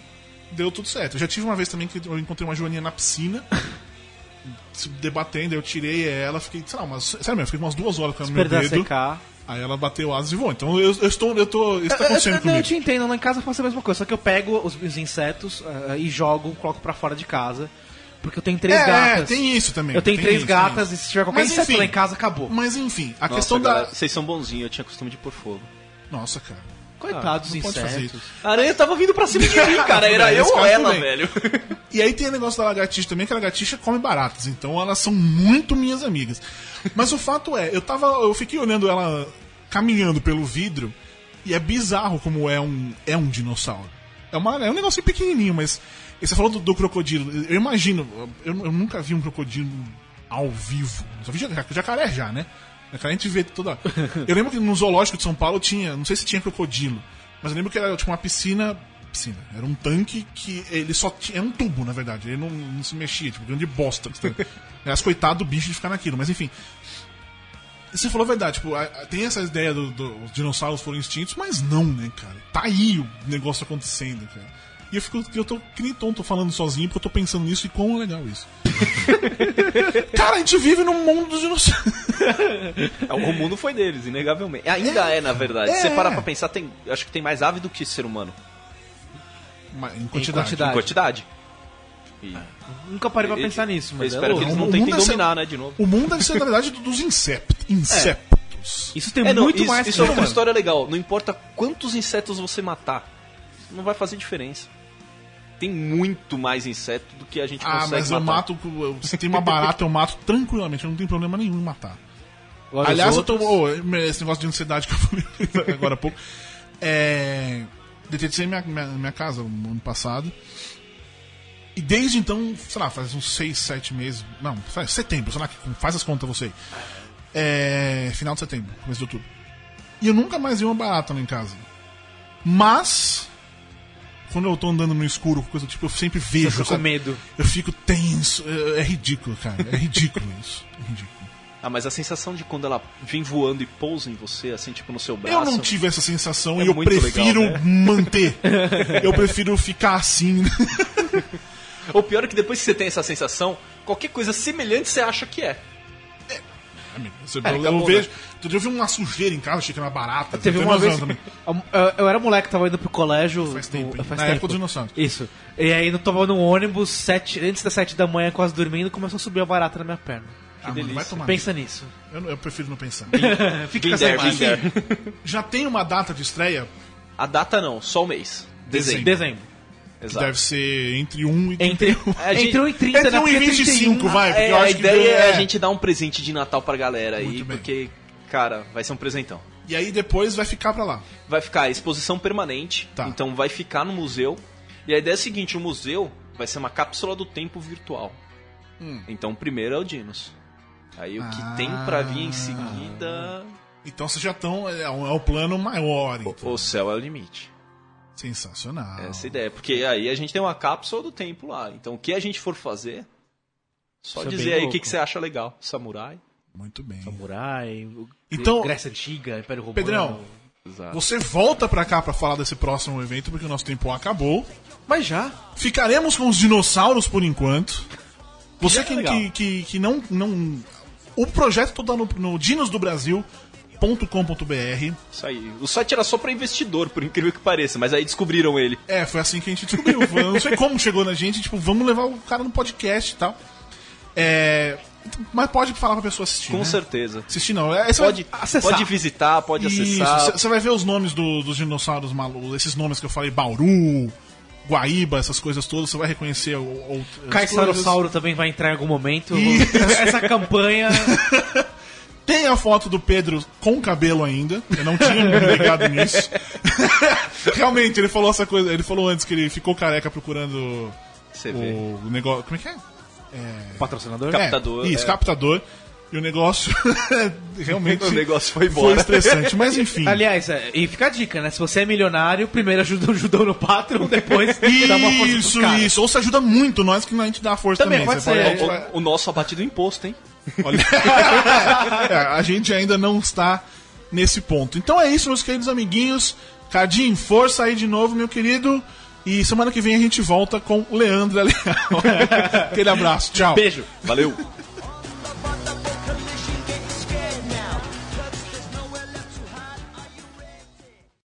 deu tudo certo. Eu já tive uma vez também que eu encontrei uma Joaninha na piscina. se Debatendo, eu tirei ela, fiquei, sei lá, umas, sério mesmo, fiquei umas duas horas com ela no meu dedo. secar. Aí ela bateu asas e voou. Então eu, eu estou, eu tô, isso tá acontecendo eu, eu, comigo. eu te entendo, lá em casa eu faço a mesma coisa, só que eu pego os, os insetos ah, e jogo, coloco pra fora de casa. Porque eu tenho três É, gatas. tem isso também. Eu tenho tem três isso, gatas e se tiver qualquer Mas, inseto enfim. lá em casa, acabou. Mas enfim, a Nossa, questão galera, da. Vocês são bonzinhos, eu tinha costume de pôr fogo. Nossa, cara. Coitados dos não pode fazer insetos. A aranha tava vindo pra cima de mim, *laughs* cara. Era bem, eu ou ela, bem. velho. E aí tem o negócio da lagartixa também, que a lagartixa come baratas, então elas são muito minhas amigas. Mas o fato é, eu tava. Eu fiquei olhando ela caminhando pelo vidro, e é bizarro como é um, é um dinossauro. É, uma, é um negocinho pequenininho, mas. e Você falou do, do crocodilo. Eu imagino, eu, eu nunca vi um crocodilo ao vivo. Só vi jacaré já, né? Jacaré a gente vê toda. Eu lembro que no zoológico de São Paulo tinha, não sei se tinha crocodilo, mas eu lembro que era tipo uma piscina. Piscina. Era um tanque que ele só tinha. Era um tubo, na verdade. Ele não, não se mexia, tipo, grande bosta. *laughs* Aliás, coitado do bicho de ficar naquilo, mas enfim. Você falou a verdade, tipo, tem essa ideia dos do, os dinossauros foram extintos, mas não, né, cara? Tá aí o negócio acontecendo, cara. E eu fico, eu tô que nem tonto falando sozinho, porque eu tô pensando nisso e quão legal isso. *laughs* cara, a gente vive num mundo dos dinossauros. O mundo foi deles, inegavelmente. Ainda é, na verdade. é. Se você parar pra pensar, tem, acho que tem mais ave do que ser humano. Mas Em quantidade. quantidade. Em quantidade. E Nunca parei pra eu- pensar nisso, Eu mas é espero que louco. eles não tentem deve ser- dominar, né, de novo. O mundo deve ser, na verdade, dos insept, insetos. Isso tem É, não, muito isso, mais isso que é humano. história legal. Não importa quantos insetos você matar, não vai fazer diferença. Tem muito mais inseto do que a gente Ah, consegue mas eu matar. mato. eu- Se tem uma barata, eu mato tranquilamente. Eu não tenho problema nenhum em matar. Agora, Aliás, eu tô. ô, esse negócio de ansiedade que eu falei *laughs* agora há pouco. É. Detetizei minha, minha, minha casa no ano passado. E desde então, sei lá, faz uns 6, 7 meses. Não, faz setembro, sei lá, faz as contas você. É. Final de setembro, começo de outubro. E eu nunca mais vi uma barata lá em casa. Mas. Quando eu tô andando no escuro, coisa tipo, eu sempre vejo. Você fica com medo. Eu fico tenso. É, é ridículo, cara. É ridículo *laughs* isso. É ridículo. Ah, mas a sensação de quando ela vem voando e pousa em você, assim, tipo no seu braço. Eu não tive essa sensação É e eu prefiro legal, né? manter. *laughs* eu prefiro ficar assim. *laughs* O pior é que depois que você tem essa sensação, qualquer coisa semelhante você acha que é. Você- É, eu, acabou, eu vejo. Outro dia eu vi uma sujeira em casa, achei que era uma barata. Teve uma vez. também. Eu, eu era moleque, tava indo pro colégio. Faz tempo, no- hein? Na época dos dinossauros. Isso. E aí eu tava no ônibus, sete, antes das sete da manhã, quase dormindo, começou a subir a barata na minha perna. Ah, mano, vai tomar. Pensa nisso. Eu, eu prefiro não pensar. *laughs* Fica com essa imagem. Já tem uma data de estreia A data não, só o mês. Dezembro. Dezembro. Que Exato. deve ser entre 1 e Entre, A gente- entre 1 e 30, Entre né? 1 e Porque 25, 31, vai. É, eu a ideia é é- a gente dar um presente de Natal pra galera aí, Muito bem. porque, cara, vai ser um presentão. E aí depois vai ficar pra lá. Vai ficar exposição permanente, Tá. então vai ficar no museu. E a ideia é a seguinte, o museu vai ser uma cápsula do tempo virtual. Hum. Então o primeiro é o Dinos. Aí o que Ah. tem pra vir em seguida, Então vocês já estão. É, um- é o plano maior. Então. o céu é o limite. Sensacional. Essa é ideia, porque aí a gente tem uma cápsula do tempo lá. Então o que a gente for fazer, só Isso é dizer bem aí o que, que você acha legal. Samurai. Muito bem. Samurai, Então- Grécia Antiga, Império Romano. Pedrão, Exato. você volta pra cá pra falar desse próximo evento, porque o nosso tempo acabou. Mas já. Ficaremos com os dinossauros por enquanto. Você é que, que, que, que não, não. O projeto todo no, no dinosdobrasil.com.br. Isso aí. O site era só pra investidor, por incrível que pareça, mas aí descobriram ele. É, foi assim que a gente descobriu. Não sei como chegou na gente, tipo, vamos levar o cara no podcast e tal. É, mas pode falar pra pessoa assistir. Com né? certeza. Assistir não. É, Pode, pode visitar, pode Isso, acessar. Você vai ver os nomes do- dos dinossauros malucos, esses nomes que eu falei, Bauru, Guaíba, essas coisas todas, você vai reconhecer o, o, Caissarossauro também vai entrar em algum momento. Essa campanha. Tem a foto do Pedro com cabelo ainda, eu não tinha me ligado nisso. *laughs* Realmente, ele falou essa coisa, ele falou antes que ele ficou careca procurando Você vê. o negócio, como é que é? Patrocinador? Captador, É, isso, é. captador. E o negócio *laughs* realmente *laughs* O negócio foi foi embora. estressante, mas enfim. Aliás, é, e fica a dica, né? Se você é milionário, primeiro ajuda o judão no Patreon, depois dá uma força Isso, isso. Ou se ajuda muito nós que a gente dá força Também, também. pode ser. a vai- O, o nosso abate do imposto, hein? Olha- *laughs* É, a gente ainda não está nesse ponto. Então é isso, meus queridos amiguinhos. Cardim, força aí de novo, meu querido. E semana que vem a gente volta com Leandro Leal. *laughs* Aquele abraço, tchau. Beijo. Valeu!